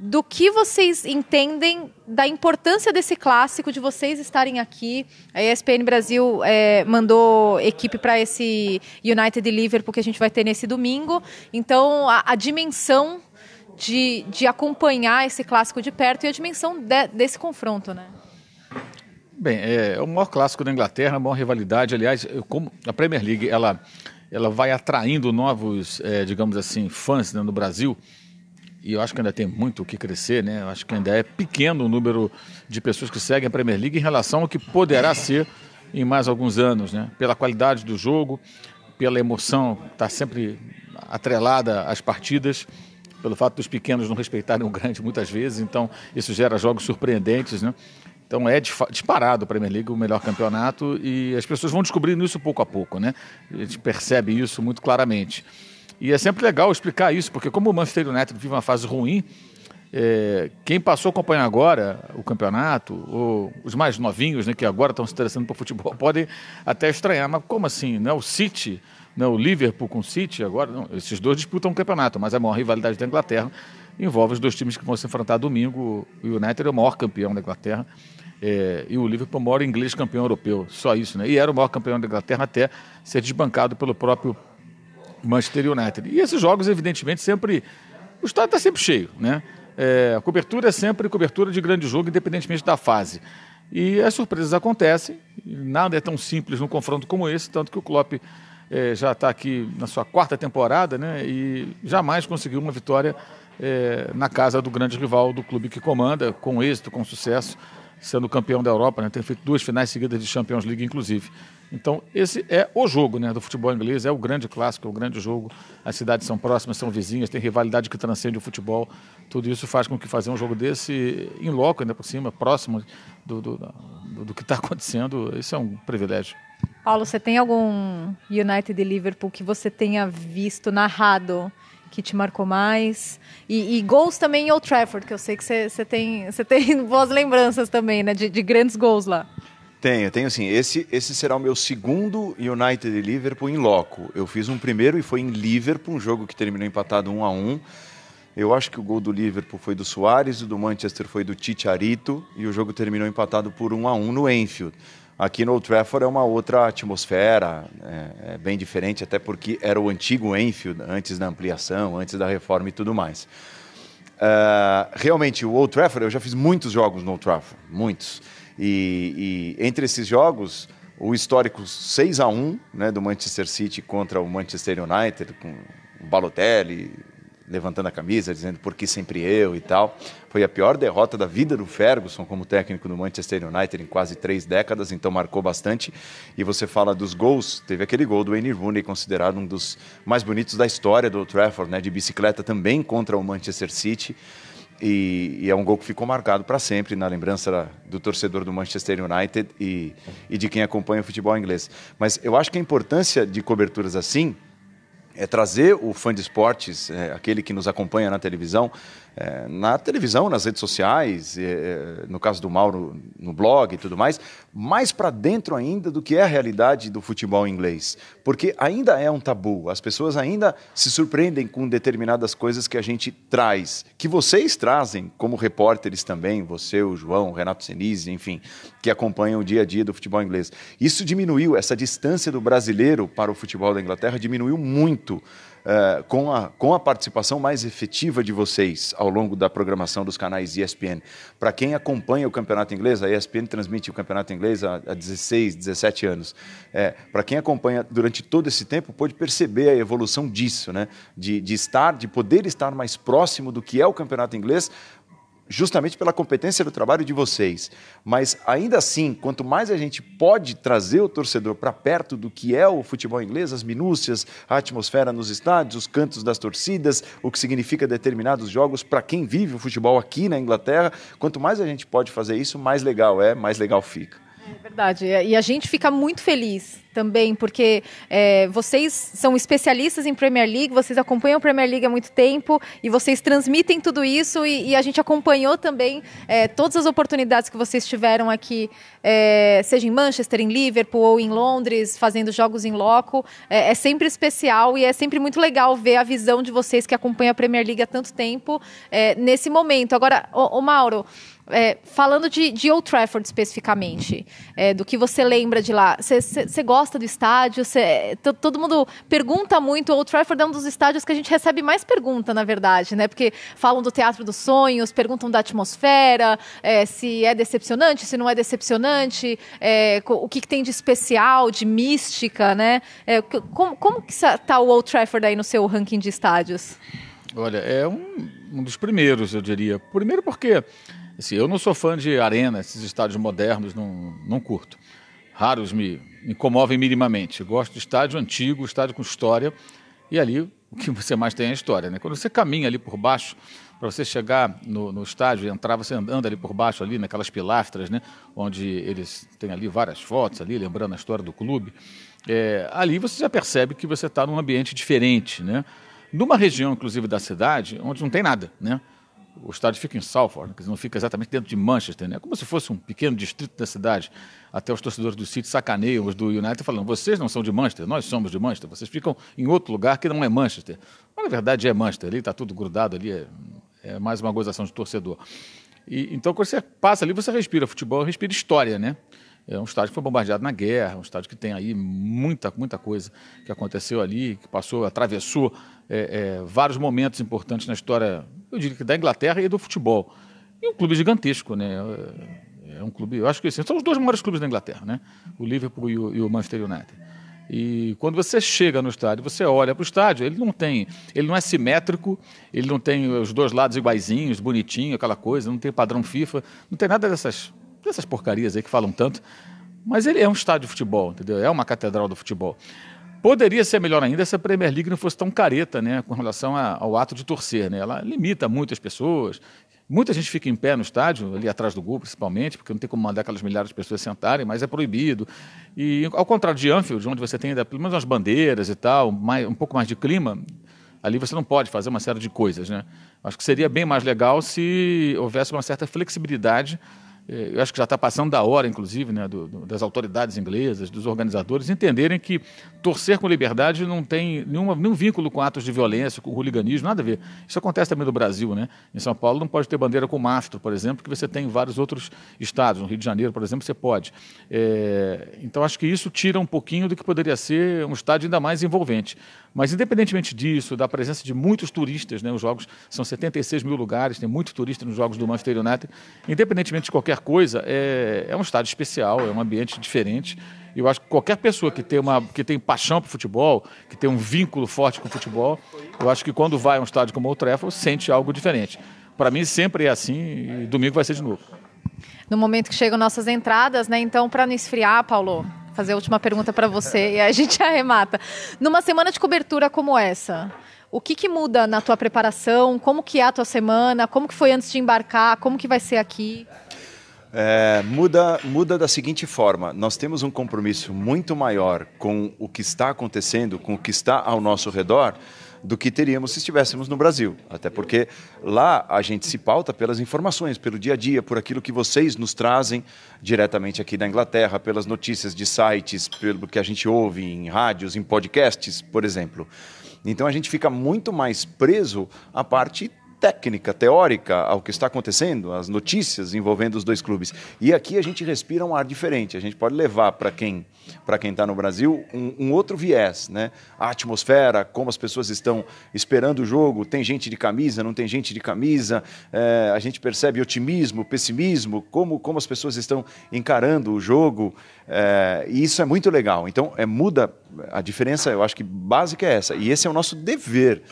do que vocês entendem da importância desse clássico, de vocês estarem aqui. A ESPN Brasil é, mandou equipe para esse United e Liverpool que a gente vai ter nesse domingo. Então, a, a dimensão de, de, acompanhar esse clássico de perto e a dimensão de, desse confronto, né? Bem, é, é o maior clássico da Inglaterra, a maior rivalidade. Aliás, como a Premier League ela, ela vai atraindo novos, é, digamos assim, fãs né, no Brasil e eu acho que ainda tem muito o que crescer, né? Eu acho que ainda é pequeno o número de pessoas que seguem a Premier League em relação ao que poderá ser em mais alguns anos, né? Pela qualidade do jogo, pela emoção, está sempre atrelada às partidas, pelo fato dos pequenos não respeitarem o grande muitas vezes, então isso gera jogos surpreendentes, né? Então é disparado a Premier League o melhor campeonato e as pessoas vão descobrindo isso pouco a pouco, né? A gente percebe isso muito claramente. E é sempre legal explicar isso, porque como o Manchester United vive uma fase ruim, é, quem passou a acompanhar agora o campeonato, os mais novinhos, né, que agora estão se interessando por futebol, podem até estranhar. Mas como assim? Não é o City, não é o Liverpool com o City agora? Não, esses dois disputam o um campeonato, mas a maior rivalidade da Inglaterra envolve os dois times que vão se enfrentar domingo. O United é o maior campeão da Inglaterra. É, e o Liverpool é o maior inglês campeão europeu, só isso, né? E era o maior campeão da Inglaterra até ser desbancado pelo próprio Manchester United. E esses jogos, evidentemente, sempre. O estádio está sempre cheio, né? É, a cobertura é sempre cobertura de grande jogo, independentemente da fase. E as surpresas acontecem, nada é tão simples num confronto como esse, tanto que o Klopp é, já está aqui na sua quarta temporada né, e jamais conseguiu uma vitória é, na casa do grande rival do clube que comanda, com êxito, com sucesso, sendo campeão da Europa, né, tem feito duas finais seguidas de Champions League, inclusive. Então, esse é o jogo né, do futebol inglês, é o grande clássico, é o grande jogo. As cidades são próximas, são vizinhas, tem rivalidade que transcende o futebol. Tudo isso faz com que fazer um jogo desse em loco, ainda por cima, próximo do, do, do, do que está acontecendo, isso é um privilégio. Paulo, você tem algum United e Liverpool que você tenha visto narrado que te marcou mais? E, e gols também em Old Trafford, que eu sei que você, tem, tem boas lembranças também, né, de, de grandes gols lá. Tenho, tenho sim. Esse, esse será o meu segundo United e Liverpool em loco. Eu fiz um primeiro e foi em Liverpool, um jogo que terminou empatado 1 a 1 Eu acho que o gol do Liverpool foi do Soares, o do Manchester foi do Arito e o jogo terminou empatado por 1 a 1 no Enfield. Aqui no Old Trafford é uma outra atmosfera, é, é bem diferente, até porque era o antigo Enfield, antes da ampliação, antes da reforma e tudo mais. Uh, realmente, o Old Trafford, eu já fiz muitos jogos no Old Trafford, muitos. E, e entre esses jogos, o histórico 6 a 1 né, do Manchester City contra o Manchester United, com o Balotelli levantando a camisa, dizendo por que sempre eu e tal. Foi a pior derrota da vida do Ferguson como técnico do Manchester United em quase três décadas, então marcou bastante. E você fala dos gols, teve aquele gol do Wayne Rooney, considerado um dos mais bonitos da história do Trafford, né, de bicicleta também contra o Manchester City. E, e, é um gol que ficou marcado para sempre na lembrança do torcedor do Manchester United e, e, de quem acompanha o futebol inglês. Mas eu acho que a importância de coberturas assim é trazer o fã de esportes, é, aquele que nos acompanha na televisão, é, na televisão, nas redes sociais, é, no caso do Mauro, no blog e tudo mais, mais para dentro ainda do que é a realidade do futebol inglês. Porque ainda é um tabu, as pessoas ainda se surpreendem com determinadas coisas que a gente traz, que vocês trazem como repórteres também, você, o João, o Renato Senise, enfim, que acompanham o dia a dia do futebol inglês. Isso diminuiu, essa distância do brasileiro para o futebol da Inglaterra diminuiu muito uh, com, a, com a participação mais efetiva de vocês ao longo da programação dos canais ESPN. Para quem acompanha o campeonato inglês, a ESPN transmite o campeonato inglês há, há 16, 17 anos. É, Para quem acompanha durante todo esse tempo, pode perceber a evolução disso, né? de, de estar, de poder estar mais próximo do que é o campeonato inglês, justamente pela competência do trabalho de vocês. Mas ainda assim, quanto mais a gente pode trazer o torcedor para perto do que é o futebol inglês, as minúcias, a atmosfera nos estádios, os cantos das torcidas, o que significa determinados jogos para quem vive o futebol aqui na Inglaterra, quanto mais a gente pode fazer isso, mais legal é, mais legal fica. É verdade. E a gente fica muito feliz também, porque é, vocês são especialistas em Premier League, vocês acompanham a Premier League há muito tempo e vocês transmitem tudo isso e, e a gente acompanhou também é, todas as oportunidades que vocês tiveram aqui, é, seja em Manchester, em Liverpool ou em Londres, fazendo jogos em loco. É, é, sempre especial e é sempre muito legal ver a visão de vocês que acompanham a Premier League há tanto tempo é, nesse momento. Agora, o, Mauro, é, falando de, de Old Trafford especificamente, do que você lembra de lá, você gosta do estádio? Cê, todo mundo pergunta muito. O Old Trafford é um dos estádios que a gente recebe mais pergunta, na verdade, né? Porque falam do Teatro dos Sonhos, perguntam da atmosfera, é, se é decepcionante, se não é decepcionante, é, o que, que, tem de especial, de mística, né? É, como, como que está o Old Trafford aí no seu ranking de estádios? Olha, é um, um dos primeiros, eu diria. Primeiro porque Assim, eu não sou fã de arena, esses estádios modernos, não, não curto. Raros me, me comovem minimamente. Eu gosto de estádio antigo, estádio com história, e ali o que você mais tem é a história. Né? Quando você caminha ali por baixo, para você chegar no, no estádio e entrar, você anda ali por baixo, ali naquelas pilastras, né? onde eles têm ali várias fotos, ali lembrando a história do clube. É, ali você já percebe que você está num ambiente diferente, né? Numa região, inclusive, da cidade, onde não tem nada, né? O estádio fica em Salford, que não fica exatamente dentro de Manchester, né? como se fosse um pequeno distrito da cidade. Até os torcedores do City sacaneiam os do United falando: vocês não são de Manchester, nós somos de Manchester, vocês ficam em outro lugar que não é Manchester. Mas na verdade é Manchester, ali está tudo grudado, ali é, é, mais uma gozação de torcedor. E, então quando você passa ali, você respira futebol, respira história, né? É um estádio que foi bombardeado na guerra, um estádio que tem aí muita, muita coisa que aconteceu ali, que passou, atravessou é, é, vários momentos importantes na história, eu diria que da Inglaterra e do futebol. E um clube gigantesco, né? É, é um clube, eu acho que assim, são os dois maiores clubes da Inglaterra, né? O Liverpool e o, e o Manchester United. E quando você chega no estádio, você olha para o estádio, ele não tem, ele não é simétrico, ele não tem os dois lados iguaizinhos, bonitinho, aquela coisa, não tem padrão FIFA, não tem nada dessas essas porcarias aí que falam tanto. Mas ele é um estádio de futebol, entendeu? É uma catedral do futebol. Poderia ser melhor ainda se a Premier League não fosse tão careta, né, com relação ao ato de torcer, né? Ela limita muitas pessoas. Muita gente fica em pé no estádio, ali atrás do gol, principalmente, porque não tem como mandar aquelas milhares de pessoas sentarem, mas é proibido. E ao contrário de Anfield, onde você tem ainda pelo menos umas bandeiras e tal, mais, um pouco mais de clima, ali você não pode fazer uma série de coisas, né? Acho que seria bem mais legal se houvesse uma certa flexibilidade eu acho que já está passando da hora, inclusive, né, do, do, das autoridades inglesas, dos organizadores, entenderem que torcer com liberdade não tem nenhuma, nenhum vínculo com atos de violência, com hooliganismo, nada a ver. Isso acontece também no Brasil. Né? Em São Paulo não pode ter bandeira com mastro, por exemplo, que você tem em vários outros estados. No Rio de Janeiro, por exemplo, você pode. É, então, acho que isso tira um pouquinho do que poderia ser um estádio ainda mais envolvente. Mas, independentemente disso, da presença de muitos turistas, né, os jogos são 76 mil lugares, tem muito turista nos jogos do Manchester United, independentemente de qualquer coisa, é, é um estádio especial, é um ambiente diferente. Eu acho que qualquer pessoa que tem, uma, que tem paixão por futebol, que tem um vínculo forte com o futebol, eu acho que quando vai a um estádio como o Trafford, sente algo diferente. Para mim sempre é assim e domingo vai ser de novo. No momento que chegam nossas entradas, né? Então, para não esfriar, Paulo, fazer a última pergunta para você e a gente arremata. Numa semana de cobertura como essa, o que, que muda na tua preparação? Como que é a tua semana? Como que foi antes de embarcar? Como que vai ser aqui? É, muda, muda da seguinte forma: nós temos um compromisso muito maior com o que está acontecendo, com o que está ao nosso redor, do que teríamos se estivéssemos no Brasil. Até porque lá a gente se pauta pelas informações, pelo dia a dia, por aquilo que vocês nos trazem diretamente aqui da Inglaterra, pelas notícias de sites, pelo que a gente ouve em rádios, em podcasts, por exemplo. Então a gente fica muito mais preso à parte técnica, teórica ao que está acontecendo, as notícias envolvendo os dois clubes. E aqui a gente respira um ar diferente. A gente pode levar para quem para quem está no Brasil um, um, outro viés, né? A atmosfera, como as pessoas estão esperando o jogo. Tem gente de camisa, não tem gente de camisa. É, a gente percebe otimismo, pessimismo, como como as pessoas estão encarando o jogo. É, e isso é muito legal. Então é muda a diferença. Eu acho que básica é essa. E esse é o nosso dever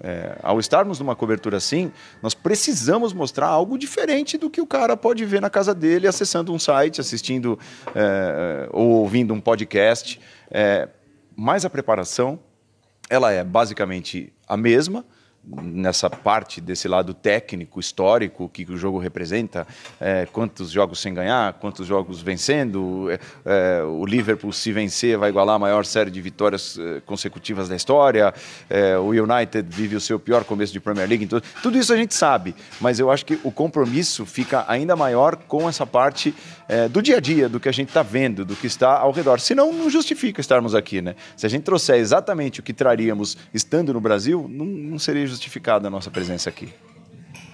é, ao estarmos numa cobertura assim, nós precisamos mostrar algo diferente do que o cara pode ver na casa dele, acessando um site, assistindo é, ou ouvindo um podcast. É, mas a preparação, ela é basicamente a mesma, nessa parte desse lado técnico, histórico, que o jogo representa, é, quantos jogos sem ganhar, quantos jogos vencendo, é, é, o Liverpool se vencer vai igualar a maior série de vitórias é, consecutivas da história, é, o United vive o seu pior começo de Premier League, então, tudo isso a gente sabe, mas eu acho que o compromisso fica ainda maior com essa parte é, do dia a dia, do que a gente está vendo, do que está ao redor, senão não justifica estarmos aqui, né? Se a gente trouxer exatamente o que traríamos estando no Brasil, não, não seria justificado justificada a nossa presença aqui.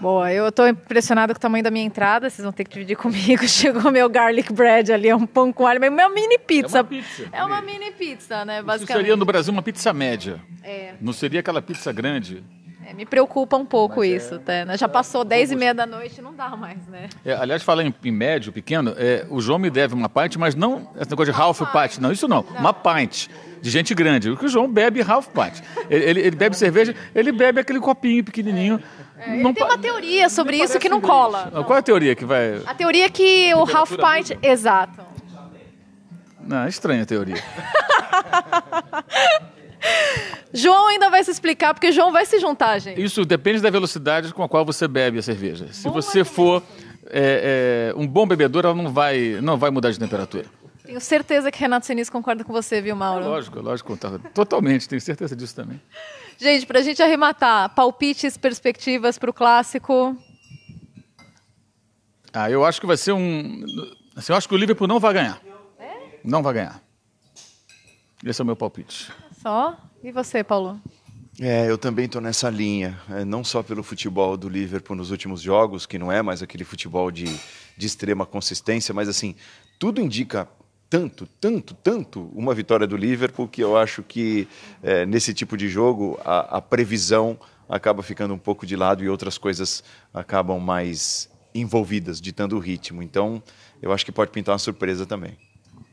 Boa, eu estou impressionado com o tamanho da minha entrada, vocês vão ter que dividir comigo. Chegou meu garlic bread ali, é um pão com alho, mas uma mini pizza. É uma pizza. É uma mini pizza, né, basicamente. Isso seria no Brasil uma pizza média. É. Não seria aquela pizza grande. É, me preocupa um pouco Mas isso, é... tá, né? Já passou 10 e meia da noite, não dá mais, né? É, aliás, falar em, em, médio, pequeno, é, o João me deve uma pint, mas não esse negócio de half pint, não, isso não, não. uma pint de gente grande. O que o João bebe half pint. Ele, ele, ele, bebe cerveja, ele bebe aquele copinho pequenininho. É, não tem uma teoria sobre isso que não cola. Qual é a teoria que vai... A teoria é que o half pint... Exato. Não, é estranha a teoria. João ainda vai se explicar, porque João vai se juntar, gente. Isso depende da velocidade com a qual você bebe a cerveja. Se bom você for é, é, um bom bebedor, ela não vai, não vai mudar de temperatura. Tenho certeza que Renato Senis concorda com você, viu, Mauro? É lógico, lógico. Totalmente, tenho certeza disso também. Gente, para a gente arrematar, palpites, perspectivas para o clássico. Ah, eu acho que vai ser um. Assim, eu acho que o Liverpool não vai ganhar. É? Não vai ganhar. Esse é o meu palpite. Só? E você, Paulo? É, eu também estou nessa linha, é, não só pelo futebol do Liverpool nos últimos jogos, que não é mais aquele futebol de, de extrema consistência, mas assim, tudo indica tanto, tanto, tanto uma vitória do Liverpool que eu acho que é, nesse tipo de jogo a, a previsão acaba ficando um pouco de lado e outras coisas acabam mais envolvidas, ditando o ritmo. Então, eu acho que pode pintar uma surpresa também.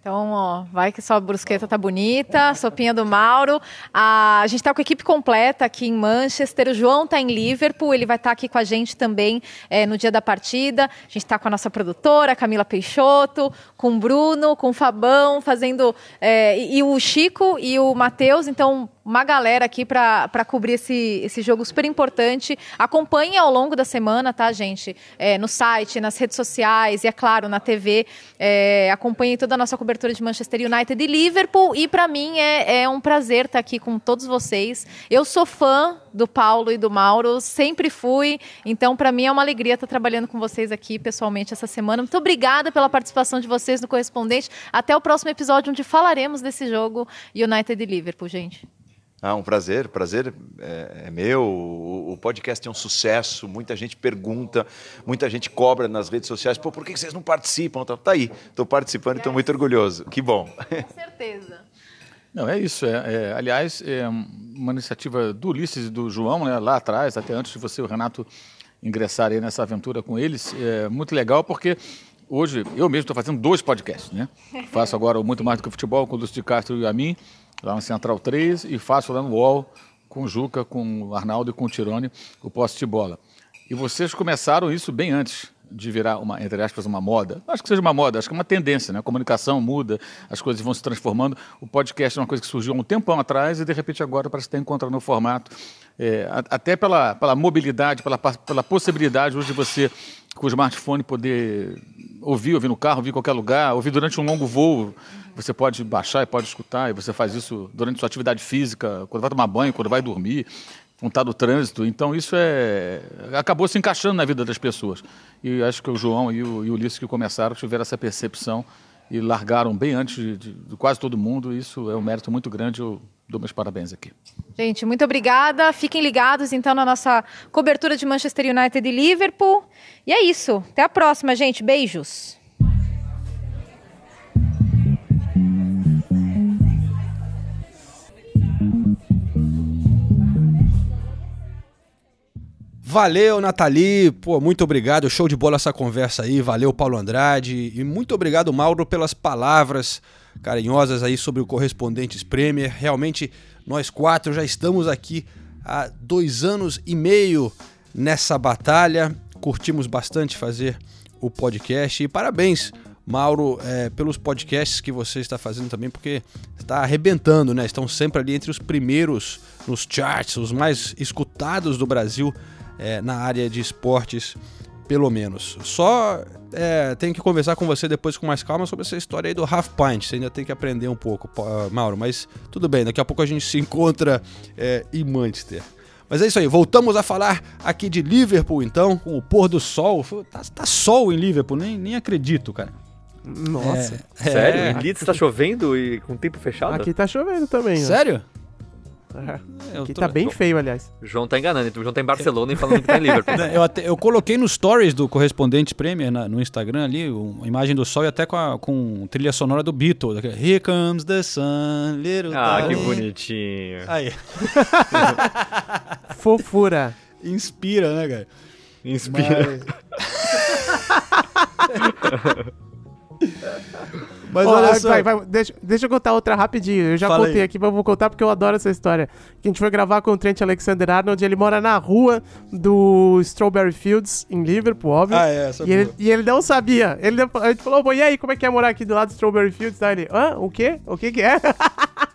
Então, ó, vai que só a brusqueta tá bonita, sopinha do Mauro. A, a gente tá com a equipe completa aqui em Manchester. O João tá em Liverpool, ele vai estar tá aqui com a gente também é, no dia da partida. A gente tá com a nossa produtora, Camila Peixoto, com o Bruno, com o Fabão, fazendo. É, e, e o Chico e o Matheus. Então, uma galera aqui para cobrir esse, esse jogo super importante. Acompanhe ao longo da semana, tá, gente? É, no site, nas redes sociais e, é claro, na TV. É, acompanhe toda a nossa cobertura de Manchester United e Liverpool. E para mim é, é um prazer estar tá aqui com todos vocês. Eu sou fã do Paulo e do Mauro, sempre fui. Então, para mim é uma alegria estar trabalhando com vocês aqui pessoalmente essa semana. Muito obrigada pela participação de vocês no Correspondente. Até o próximo episódio, onde falaremos desse jogo United e Liverpool, gente. Ah, um prazer, prazer é, é meu. O, o, podcast é um sucesso, muita gente pergunta, muita gente cobra nas redes sociais, pô, por que vocês não participam? Tá, tá aí, estou participando e estou muito orgulhoso. Que bom. Com certeza. Não, é isso. É, é, aliás, é uma iniciativa do Ulisses e do João, né, lá atrás, até antes de você e o Renato ingressarem nessa aventura com eles. É muito legal porque hoje eu mesmo estou fazendo dois podcasts, né? Faço agora o Muito Mais do que Futebol com o Lúcio de Castro e a mim lá no Central 3 e faço lá no UOL com o Juca, com o Arnaldo e com o Tirone o poste de bola. E vocês começaram isso bem antes de virar uma, entre aspas, uma moda. Acho que seja uma moda, acho que é uma tendência, né? A comunicação muda, as coisas vão se transformando. O podcast é uma coisa que surgiu há um tempão atrás e de repente agora parece estar encontrando o formato. É, até pela, pela mobilidade, pela, pela possibilidade hoje de você, com o smartphone, poder ouvir, ouvir no carro, ouvir em qualquer lugar, ouvir durante um longo voo. Você pode baixar e pode escutar, e você faz isso durante sua atividade física, quando vai tomar banho, quando vai dormir, quando está trânsito. Então isso é acabou se encaixando na vida das pessoas. E acho que o João e o, e o Ulisses que começaram tiveram essa percepção e largaram bem antes de, de, de quase todo mundo. Isso é um mérito muito grande. Eu dou meus parabéns aqui. Gente, muito obrigada. Fiquem ligados então na nossa cobertura de Manchester United e Liverpool. E é isso. Até a próxima, gente. Beijos. Valeu, Nathalie. Pô, muito obrigado. Show de bola essa conversa aí. Valeu, Paulo Andrade. E muito obrigado, Mauro, pelas palavras carinhosas aí sobre o Correspondentes Premier. Realmente, nós quatro já estamos aqui há dois anos e meio nessa batalha. Curtimos bastante fazer o podcast. E parabéns, Mauro, é, pelos podcasts que você está fazendo também, porque está arrebentando, né? Estão sempre ali entre os primeiros nos charts, os mais escutados do Brasil é, na área de esportes, pelo menos. Só é, tenho que conversar com você depois com mais calma sobre essa história aí do Half Pint. Você ainda tem que aprender um pouco, Mauro, mas tudo bem, daqui a pouco a gente se encontra é, em Manchester. Mas é isso aí, voltamos a falar aqui de Liverpool então, com o pôr do sol. Tá, tá sol em Liverpool, nem, nem acredito, cara. Nossa. É, Sério? É. Em Leeds tá chovendo e com tempo fechado? Aqui tá chovendo também. Sério? Ó. É. Aqui tô... tá bem feio, aliás. O João tá enganando, então o João tá em Barcelona e falando que tá em Liverpool. eu, até, eu coloquei no stories do correspondente Premier na, no Instagram ali, uma imagem do sol e até com, a, com trilha sonora do Beatles. Here comes the sun, little Ah, que bonitinho. Aí. Fofura. Inspira, né, cara? Inspira. Mas... Mas oh, olha só. Vai, vai, deixa, deixa eu contar outra rapidinho. Eu já Fala contei aí. aqui, mas vou contar porque eu adoro essa história. Que a gente foi gravar com o Trent Alexander-Arnold. Ele mora na rua do Strawberry Fields, em Liverpool, óbvio. Ah, é, essa e, ele, e ele não sabia. Ele, a gente falou, e aí, como é que é morar aqui do lado do Strawberry Fields? Daí ele, hã? O quê? O que que é?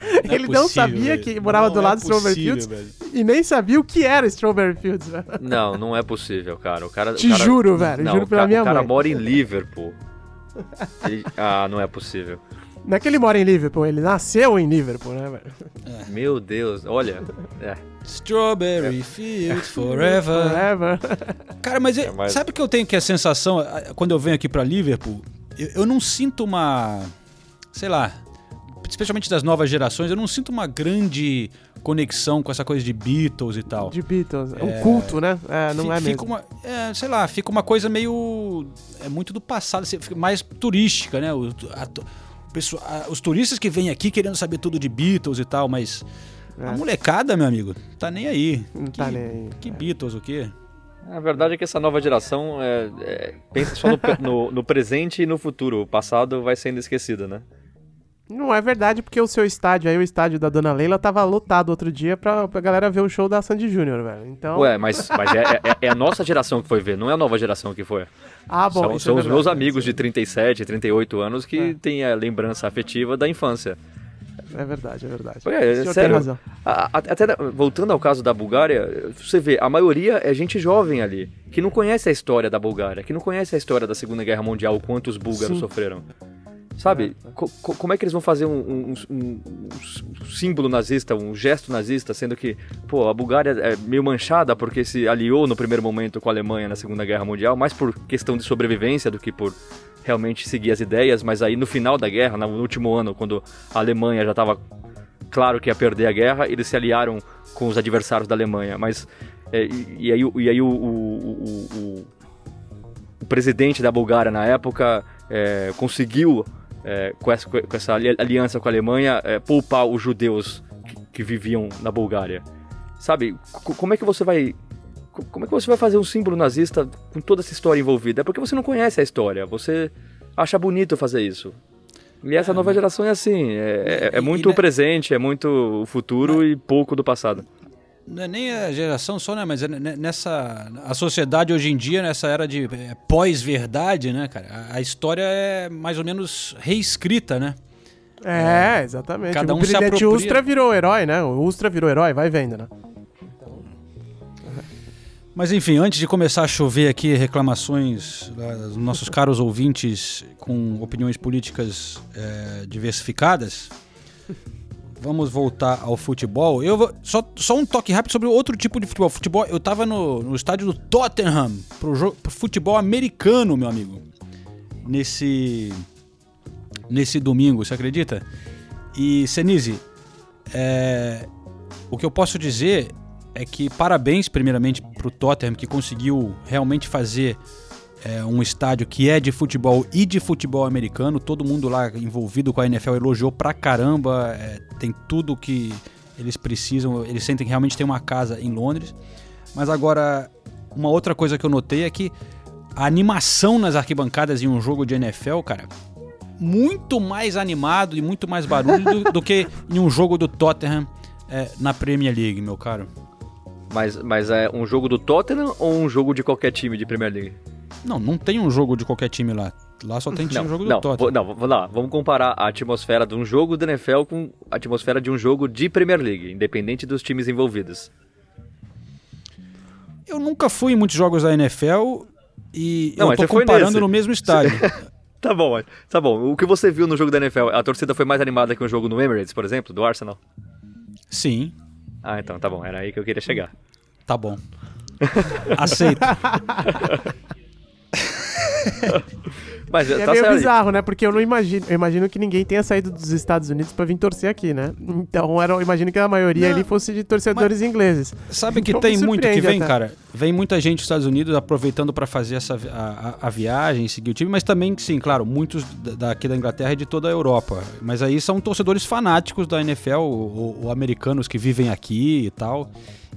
Não é ele é possível, não sabia velho. que morava não, do lado é do Strawberry Fields velho. e nem sabia o que era Strawberry Fields, velho. Não, não é possível, cara. O cara Te o cara, juro, velho. Não, juro pela minha mãe. O cara mora em Liverpool. Ele... Ah, não é possível. Não é que ele mora em Liverpool, ele nasceu em Liverpool, né, velho? É. Meu Deus, olha. É. Strawberry Fields Forever. Forever. Cara, mas é mais... sabe que eu tenho que a sensação, quando eu venho aqui pra Liverpool, eu, eu não sinto uma. Sei lá. Especialmente das novas gerações, eu não sinto uma grande conexão com essa coisa de Beatles e tal. De Beatles. É um é, culto, né? É, não é mesmo. Uma, é, sei lá, fica uma coisa meio. É muito do passado, assim, mais turística, né? O, a, a, os turistas que vêm aqui querendo saber tudo de Beatles e tal, mas. É. A molecada, meu amigo, tá nem aí. Não que, tá nem aí. Que Beatles, o quê? A verdade é que essa nova geração é, é, pensa só no, no, no presente e no futuro. O passado vai sendo esquecido, né? Não é verdade, porque o seu estádio aí, o estádio da Dona Leila, tava lotado outro dia pra, pra galera ver o show da Sandy Júnior, velho. Então... Ué, mas, mas é, é, é, a nossa geração que foi ver, não é a nova geração que foi. Ah, bom. São, são é os meus amigos de 37, 38 anos que é. têm a lembrança afetiva da infância. É verdade, é verdade. É, é sério. A, a, até voltando ao caso da Bulgária, você vê, a maioria é gente jovem ali, que não conhece a história da Bulgária, que não conhece a história da Segunda Guerra Mundial, o quanto os búlgaros Sim. sofreram. Sabe? Co como é que eles vão fazer um, um, um, um, símbolo nazista, um gesto nazista, sendo que, pô, a Bulgária é meio manchada porque se aliou no primeiro momento com a Alemanha na Segunda Guerra Mundial, mais por questão de sobrevivência do que por realmente seguir as ideias, mas aí no final da guerra, no último ano, quando a Alemanha já estava claro que ia perder a guerra, eles se aliaram com os adversários da Alemanha, mas é, e, e, aí, e aí o, o, o, o, presidente da Bulgária na época é, conseguiu é, com, essa, com, essa, aliança com a Alemanha, é, poupar os judeus que, que, viviam na Bulgária. Sabe, como é que você vai. Como é que você vai fazer um símbolo nazista com toda essa história envolvida? É porque você não conhece a história, você acha bonito fazer isso. E essa nova geração é assim, é, é, é muito o presente, é muito o futuro e pouco do passado não é nem a geração só, né? Mas é nessa. A sociedade hoje em dia, nessa era de é, pós-verdade, né, cara? A, história é mais ou menos reescrita, né? É, exatamente. Cada um o Brilhante apropria... Ustra virou herói, né? O Ustra virou herói, vai vendo, né? Mas enfim, antes de começar a chover aqui reclamações dos nossos caros ouvintes com opiniões políticas é, diversificadas, vamos voltar ao futebol. Eu vou, só, só um toque rápido sobre outro tipo de futebol. Futebol, eu tava no, no estádio do Tottenham pro, jogo, pro futebol americano, meu amigo. Nesse nesse domingo, você acredita? E Senise, é, o que eu posso dizer é que parabéns primeiramente para o Tottenham que conseguiu realmente fazer é, um estádio que é de futebol e de futebol americano. Todo mundo lá envolvido com a NFL elogiou pra caramba. É, tem tudo que eles precisam. Eles sentem que realmente tem uma casa em Londres. Mas agora, uma outra coisa que eu notei é que a animação nas arquibancadas em um jogo de NFL, cara, muito mais animado e muito mais barulho do, do que em um jogo do Tottenham é, na Premier League, meu caro. Mas, mas é um jogo do Tottenham ou um jogo de qualquer time de Premier League? Não, não tem um jogo de qualquer time lá. Lá só tem não, um jogo não, do Tottenham. Não, vamos lá. Vamos comparar a atmosfera de um jogo do NFL com a atmosfera de um jogo de Premier League, independente dos times envolvidos. Eu nunca fui em muitos jogos da NFL e não, eu tô comparando no mesmo estádio. tá bom, tá bom. O que você viu no jogo da NFL, a torcida foi mais animada que um jogo no Emirates, por exemplo, do Arsenal? Sim. Ah, então tá bom. Era aí que eu queria chegar. Tá bom. Aceito. Mas, é tá meio bizarro, né? Porque eu não imagino. Eu imagino que ninguém tenha saído dos Estados Unidos para vir torcer aqui, né? Então era, eu imagino que a maioria não, ali fosse de torcedores ingleses. Sabe que tem muito que vem, até. cara? Vem muita gente dos Estados Unidos aproveitando para fazer essa, a, a, a, viagem, seguir o time, mas também, sim, claro, muitos daqui da Inglaterra e de toda a Europa. Mas aí são torcedores fanáticos da NFL, ou, ou americanos que vivem aqui e tal.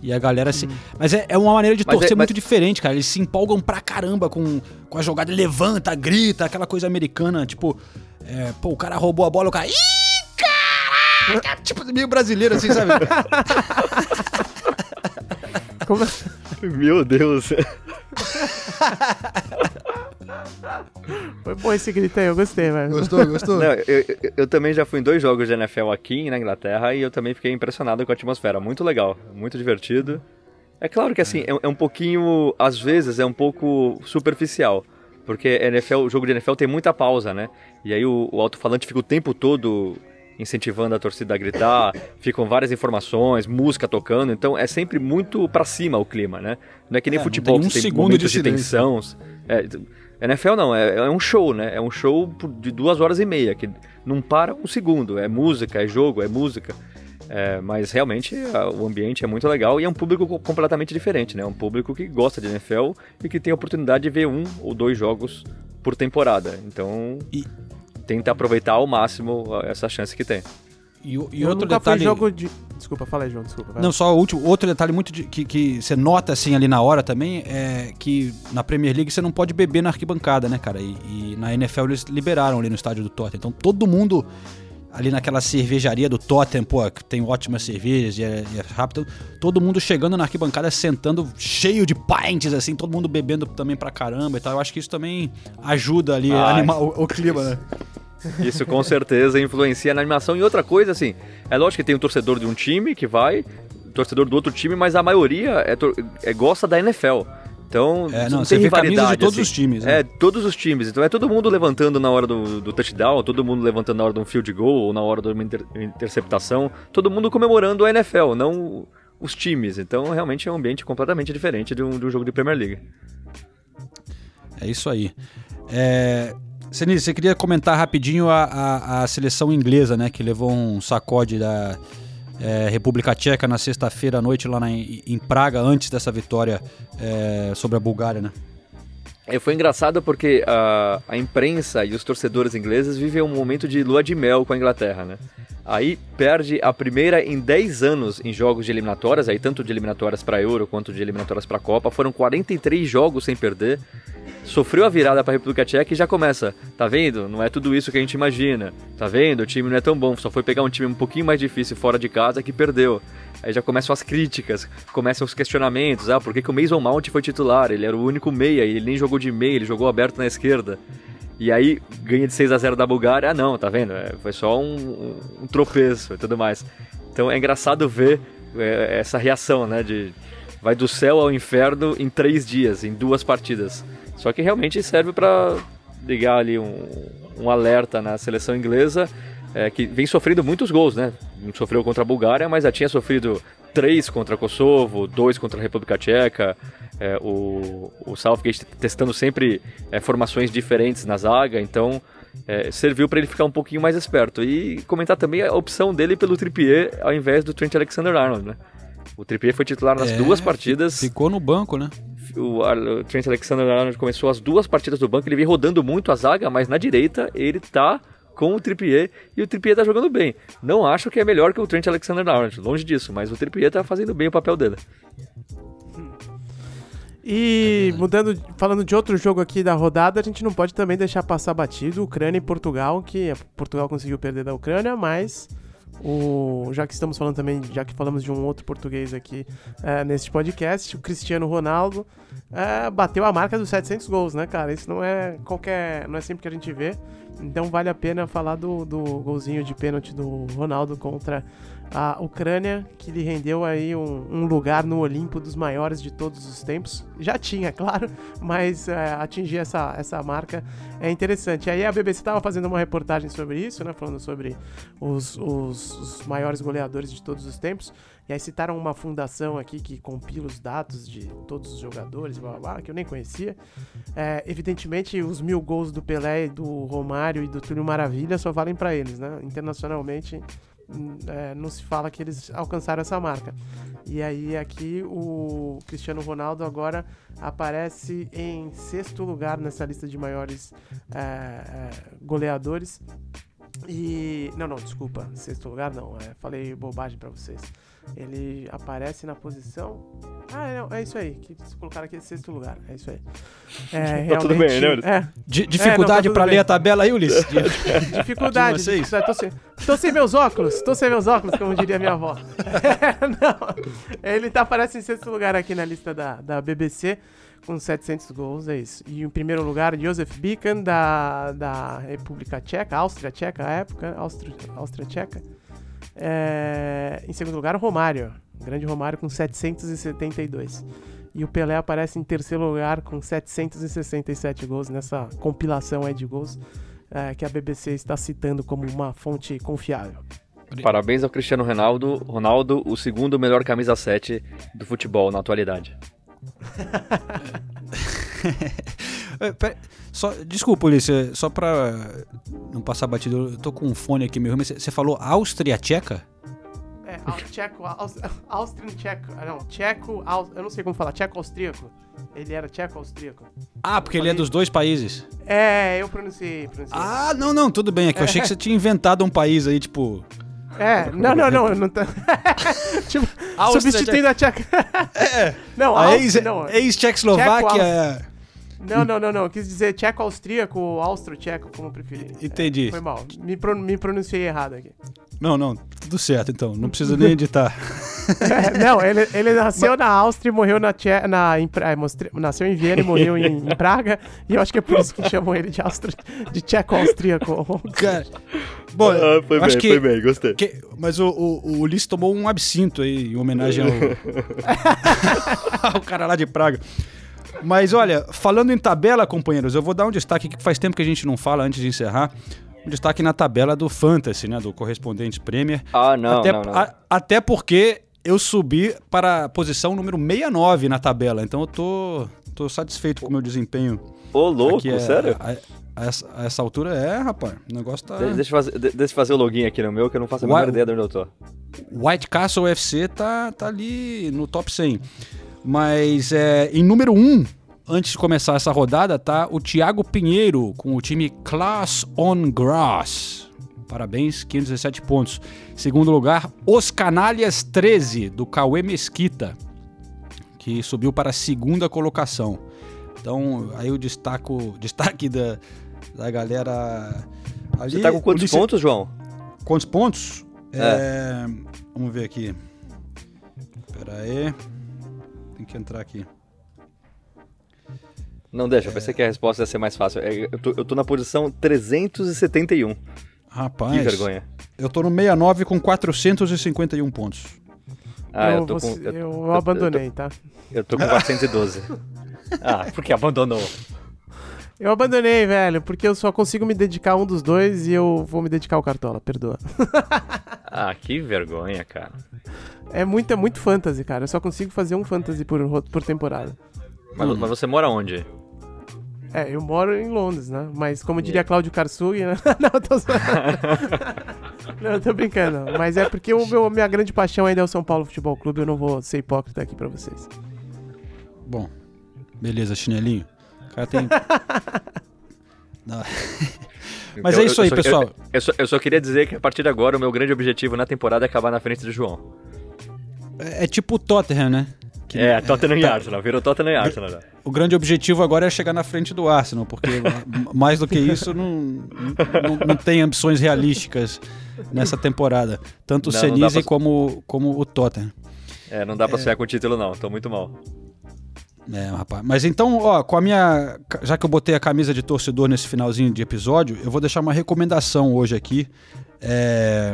E a galera se. Hum. Mas é, é uma maneira de torcer é, muito diferente, cara. Eles se empolgam pra caramba com, com a jogada, levanta, grita, aquela coisa americana, tipo. É, pô, o cara roubou a bola, o cara. Ih, caraca! tipo, meio brasileiro assim, sabe? Como... Meu Deus. Foi bom esse grito aí, eu gostei, velho. Gostou, gostou? Não, eu, eu, eu, também já fui em dois jogos de NFL aqui na Inglaterra e eu também fiquei impressionado com a atmosfera. Muito legal, muito divertido. É claro que assim, é, é um pouquinho, às vezes, é um pouco superficial. Porque NFL, o jogo de NFL tem muita pausa, né? E aí o, o alto-falante fica o tempo todo incentivando a torcida a gritar, ficam várias informações, música tocando, então é sempre muito para cima o clima, né? Não é que nem é, futebol, tem um que tem momentos de, de tensão. É, NFL não, é, é, um show, né? É um show de duas horas e meia, que não para um segundo. É música, é jogo, é música. É, mas realmente a, o ambiente é muito legal e é um público completamente diferente, né? É um público que gosta de NFL e que tem a oportunidade de ver um ou dois jogos por temporada. Então, e... tenta aproveitar ao máximo essa chance que tem. E, e eu outro nunca detalhe... jogo de... Desculpa, fala aí, João, desculpa. Vai. Não, só o último, outro detalhe muito de, que, que você nota assim ali na hora também é que na Premier League você não pode beber na arquibancada, né, cara? E, e na NFL eles liberaram ali no estádio do Tottenham. Então todo mundo ali naquela cervejaria do Tottenham, pô, que tem ótimas cervejas e é, é, rápido. Todo mundo chegando na arquibancada, sentando cheio de pints, assim, todo mundo bebendo também pra caramba e tal. Eu acho que isso também ajuda ali a animar o, o clima, né? Isso com certeza influencia na animação. E outra coisa, assim, é lógico que tem um torcedor de um time que vai, torcedor do outro time, mas a maioria é, é gosta da NFL. Então, é, não, não tem rivalidade. de todos assim. os times. Né? É, todos os times. Então é todo mundo levantando na hora do, do, touchdown, todo mundo levantando na hora de um field goal ou na hora de uma inter, interceptação. Todo mundo comemorando a NFL, não os times. Então realmente é um ambiente completamente diferente de um, de um jogo de Premier League. É isso aí. É, Senise, você queria comentar rapidinho a, a, a, seleção inglesa, né? Que levou um sacode da é, República Tcheca na sexta-feira à noite lá na, em Praga, antes dessa vitória é, sobre a Bulgária, né? É, foi engraçado porque a, a imprensa e os torcedores ingleses vivem um momento de lua de mel com a Inglaterra, né? Aí perde a primeira em 10 anos em jogos de eliminatórias, aí tanto de eliminatórias para Euro quanto de eliminatórias para Copa. Foram 43 jogos sem perder. Sofreu a virada para a República Tcheca e já começa. Tá vendo? Não é tudo isso que a gente imagina. Tá vendo? O time não é tão bom. Só foi pegar um time um pouquinho mais difícil fora de casa que perdeu. Aí já começam as críticas, começam os questionamentos. Ah, por que, que o Mason Mount foi titular? Ele era o único meia e ele nem jogou de meia, ele jogou aberto na esquerda. E aí ganha de 6 a 0 da Bulgária. Ah, não, tá vendo? É, foi só um, um, um tropeço e tudo mais. Então é engraçado ver é, essa reação, né? De, vai do céu ao inferno em três dias, em duas partidas. Só que realmente serve para ligar ali um, um alerta na seleção inglesa, é, que vem sofrendo muitos gols, né? Não sofreu contra a Bulgária, mas já tinha sofrido três contra Kosovo, dois contra a República Tcheca. É, o, o Southgate testando sempre é, formações diferentes na zaga, então é, serviu para ele ficar um pouquinho mais esperto. E comentar também a opção dele pelo Trippier ao invés do Trent Alexander-Arnold, né? O Trippier foi titular nas É, duas partidas. Ficou no banco, né? O, o Trent Alexander-Arnold começou as duas partidas do banco, ele vem rodando muito a zaga, mas na direita ele tá com o Trippier e o Trippier tá jogando bem. Não acho que é melhor que o Trent Alexander-Arnold, longe disso, mas o Trippier tá fazendo bem o papel dele. E mudando, falando de outro jogo aqui da rodada, a gente não pode também deixar passar batido Ucrânia e Portugal, que Portugal conseguiu perder da Ucrânia, mas o, já que estamos falando também, já que falamos de um outro português aqui é, neste podcast, o Cristiano Ronaldo é, bateu a marca dos 700 gols, né, cara? Isso não é qualquer, não é sempre que a gente vê. Então vale a pena falar do, do golzinho de pênalti do Ronaldo contra a Ucrânia, que lhe rendeu aí um, um lugar no Olimpo dos maiores de todos os tempos. Já tinha, claro, mas é, atingir essa, essa marca é interessante. Aí a BBC estava fazendo uma reportagem sobre isso, né? Falando sobre os, os, os maiores goleadores de todos os tempos. E aí citaram uma fundação aqui que compila os dados de todos os jogadores, blá, blá, blá, que eu nem conhecia. É, evidentemente, os mil gols do Pelé, do Romário e do Túlio Maravilha só valem para eles, né? Internacionalmente, é, não se fala que eles alcançaram essa marca. E aí aqui o Cristiano Ronaldo agora aparece em sexto lugar nessa lista de maiores é, é, goleadores. E. Não, não, desculpa. Sexto lugar não. é, falei bobagem pra vocês. Ele aparece na posição. Ah, não, é isso aí. Que eles colocaram aqui em sexto lugar. É isso aí. É, Tá tudo bem, né, Ulisses? É, Di- É, dificuldade não, tá bem. ler a tabela aí, Ulisses? dificuldade. Dificuldade. Tô sem, tô sem meus óculos. Tô sem meus óculos, como diria minha avó. não. Ele tá, aparece em sexto lugar aqui na lista da, da BBC. Com 700 gols, é isso. E em primeiro lugar, Josef Bican, da, da República Tcheca, Áustria Tcheca, à época, Áustria, Áustria Tcheca. É, em segundo lugar, o Romário, o grande Romário, com 772. E o Pelé aparece em terceiro lugar com 767 gols nessa compilação aí de gols é, que a BBC está citando como uma fonte confiável. Parabéns ao Cristiano Ronaldo, Ronaldo, o segundo melhor camisa 7 do futebol na atualidade. É, pera- só, desculpa, Ulisses, só pra não passar batido, eu tô com um fone aqui meio ruim, mas você- falou Áustria Tcheca? É, au- tcheco, aus, Austrian tcheco, ah, não, tcheco, aus, eu não sei como falar, tcheco austríaco. Ele era tcheco austríaco. Ah, porque ele é dos dois países. É, eu pronunciei, pronunciei. Ah, não, não, tudo bem. É que eu achei que você tinha inventado um país aí, tipo. É, não, não, não, não tá. tipo, Áustria, substituindo a tcheca. É. Não, A ex- não. ex-Tchecoslováquia. É- Não, não, não, não. Eu quis dizer tcheco austríaco ou austro-tcheco, como preferir. Entendi. Foi mal. Me, pro- me pronunciei errado aqui. Não, não, tudo certo então. Não precisa nem editar. É, não, ele, ele nasceu na Áustria e morreu na, Tche, na em, é, mostre- nasceu em Viena e morreu em, em Praga. E eu acho que é por isso que chamam ele de, austro, de tcheco austríaco. Cara, bom, Ah, foi acho bem, que, foi bem, gostei. que- mas o, o, o Ulisses tomou um absinto aí em homenagem ao, ao cara lá de Praga. Mas olha, falando em tabela, companheiros, eu vou dar um destaque aqui que faz tempo que a gente não fala antes de encerrar. Um destaque na tabela do Fantasy, né? Do Correspondentes Premier. Ah, não, até, não, não. a- até porque eu subi para a posição número 69 na tabela. Então eu tô, tô satisfeito com o meu desempenho. Ô, louco, aqui, é- sério? A, a essa, a essa altura é, rapaz. O negócio tá. De- Deixa eu, fazer, de- deixa eu fazer o login aqui no meu, que eu não faço a menor ideia de onde eu tô. White Castle FC tá, tá ali no top 100. Mas é, em número 1, antes de começar essa rodada, tá o Thiago Pinheiro com o time Class on Grass. Parabéns, 517 pontos. Segundo lugar, Os Canalhas 13, do Cauê Mesquita, que subiu para a segunda colocação. Então, aí o destaco, destaque da, da galera ali. Você tá com quantos Ulisses- pontos, João? Quantos pontos? É, Vamos ver aqui. Pera aí. Tem que entrar aqui. Não, deixa, eu pensei que a resposta ia ser mais fácil. É, Eu tô, eu tô na posição 371. Rapaz. Que vergonha. Eu tô no 69 com 451 pontos. Ah, eu, eu tô você- com. eu, eu- eu eu- abandonei, tá? Eu tô com 412. ah, por que abandonou? Eu abandonei, velho, porque eu só consigo me dedicar a um dos dois e eu vou me dedicar ao Cartola, perdoa. Ah, que vergonha, cara. É muito, é muito fantasy, cara. Eu só consigo fazer um fantasy por, por temporada. Mas, mas você mora onde? É, eu moro em Londres, né? Mas como diria Cláudio Karsug, né? Não, eu tô. Não, eu tô brincando. Mas é porque o meu, minha grande paixão ainda é o São Paulo Futebol Clube. Eu não vou ser hipócrita aqui pra vocês. Bom, beleza, chinelinho. O cara tem. Não. Mas Então, é isso aí, eu só- pessoal. Eu, eu só, eu só queria dizer que a partir de agora o meu grande objetivo na temporada é acabar na frente do João. É, é tipo o Tottenham, né? Que- É, Tottenham e tá. Arsenal. Virou Tottenham e Arsenal já. O grande objetivo agora é chegar na frente do Arsenal, porque mais do que isso não, não, não tem ambições realísticas nessa temporada. Tanto o Não, dá Senise pra- como, como o Tottenham. É, não dá pra sonhar com o título não. Tô muito mal. É, rapaz. Mas então, ó, com a minha. Já que eu botei a camisa de torcedor nesse finalzinho de episódio, eu vou deixar uma recomendação hoje aqui. É,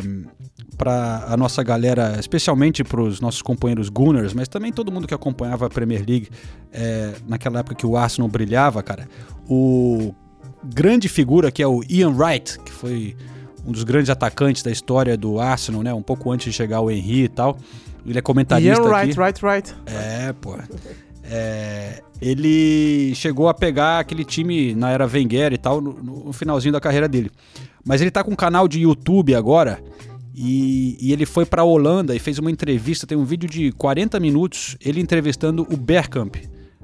para a nossa galera, especialmente para os nossos companheiros Gunners, mas também todo mundo que acompanhava a Premier League é, naquela época que o Arsenal brilhava, cara. O grande figura que é o Ian Wright, que foi um dos grandes atacantes da história do Arsenal, né? Um pouco antes de chegar o Henry e tal. Ele é comentarista Ian aqui. Right, right, right. É, pô. É, ele chegou a pegar aquele time na era Wenger e tal, no, no finalzinho da carreira dele. Mas ele tá com um canal de YouTube agora e, e ele foi pra Holanda e fez uma entrevista. Tem um vídeo de 40 minutos ele entrevistando o Bergkamp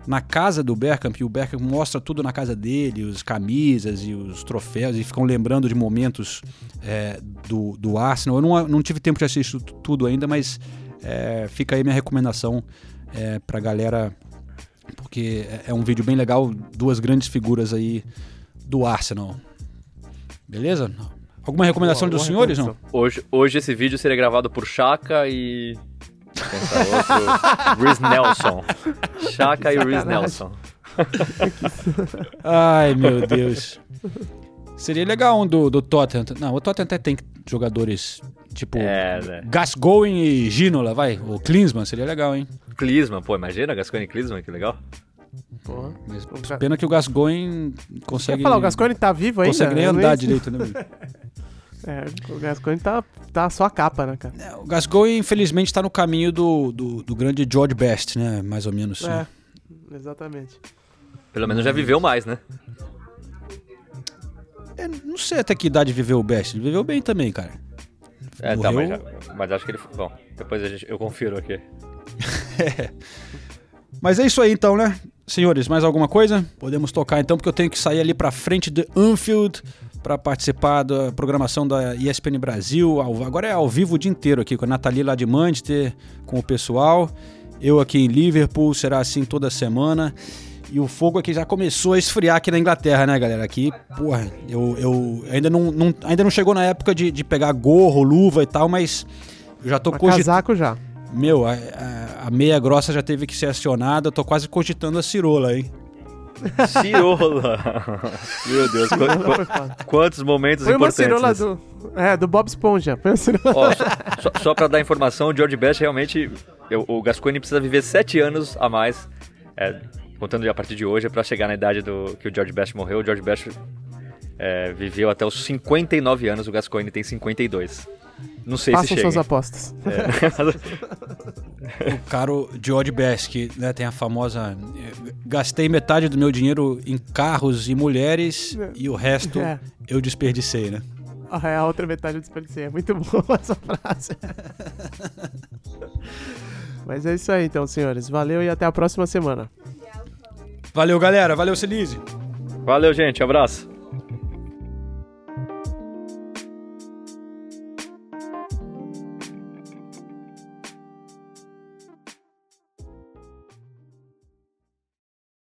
na casa do Bergkamp. E o Bergkamp mostra tudo na casa dele, os camisas e os troféus, e ficam lembrando de momentos é, do, do Arsenal. Eu não, não tive tempo de assistir tu- tudo ainda, mas é, fica aí minha recomendação é, pra galera, porque é- é um vídeo bem legal, duas grandes figuras aí do Arsenal. Beleza? Alguma recomendação Boa, dos boa senhores, não? Hoje, hoje esse vídeo seria gravado por Chaka e. Rhys Nelson. Chaka e Sacanagem. Nelson. Ai, meu Deus. Seria legal um do, do Tottenham. Não, o Tottenham até tem jogadores tipo É, né? Gascoigne e Ginola, vai. O Klinsmann seria legal, hein? Klinsmann, pô, imagina Gascoigne e Klinsmann, que legal. Porra. Mas pena que o Gascoigne consegue. falar, o Gasconi tá vivo ainda? consegue nem Eu andar direito, né? É, o Gasconi tá, tá só a capa, né, cara? É, O Gascoigne, infelizmente, tá no caminho do, do, do grande George Best, né? Mais ou menos. É, exatamente. Pelo menos já viveu mais, né? É, não sei até que idade viveu o Best. Ele viveu bem também, cara. É, tá, mas, mas acho que ele. Bom, depois a gente, eu confiro aqui. Mas é isso aí então, né? Senhores, mais alguma coisa? Podemos tocar então, porque eu tenho que sair ali pra frente de Anfield para participar da programação da ESPN Brasil. Agora é ao vivo o dia inteiro aqui, com a Nathalie lá de Manchester, com o pessoal. Eu aqui em Liverpool, será assim toda semana. E o fogo aqui já começou a esfriar aqui na Inglaterra, né, galera? Aqui, porra, eu, eu ainda, não, não- ainda não chegou na época de, de pegar gorro, luva e tal, mas eu já tô cogitando. casaco já. Meu, a, a- a meia grossa já teve que ser acionada, eu tô quase cogitando a cirola, hein? Cirola! Meu Deus, qu- Não foi qu- foda. quantos momentos Foi uma importantes. cirola nesse- do. É, do Bob Esponja. Foi uma cirola. Ó, só, só, só pra dar informação, o George Best realmente. eu- o Gascoigne precisa viver sete anos a mais, é, contando a partir de hoje, pra chegar na idade do que o George Best morreu. O George Best é, viveu até os 59 anos, o Gascoigne tem 52. Não sei Façam se chega. suas apostas. É. O caro George Best, que né, tem a famosa. Gastei metade do meu dinheiro em carros e mulheres e o resto É. eu desperdicei, né? Ah, é a outra metade eu desperdicei. É muito boa essa frase. Mas é isso aí então, senhores. Valeu e até a próxima semana. Valeu, galera. Valeu, Celise. Valeu, gente. Abraço.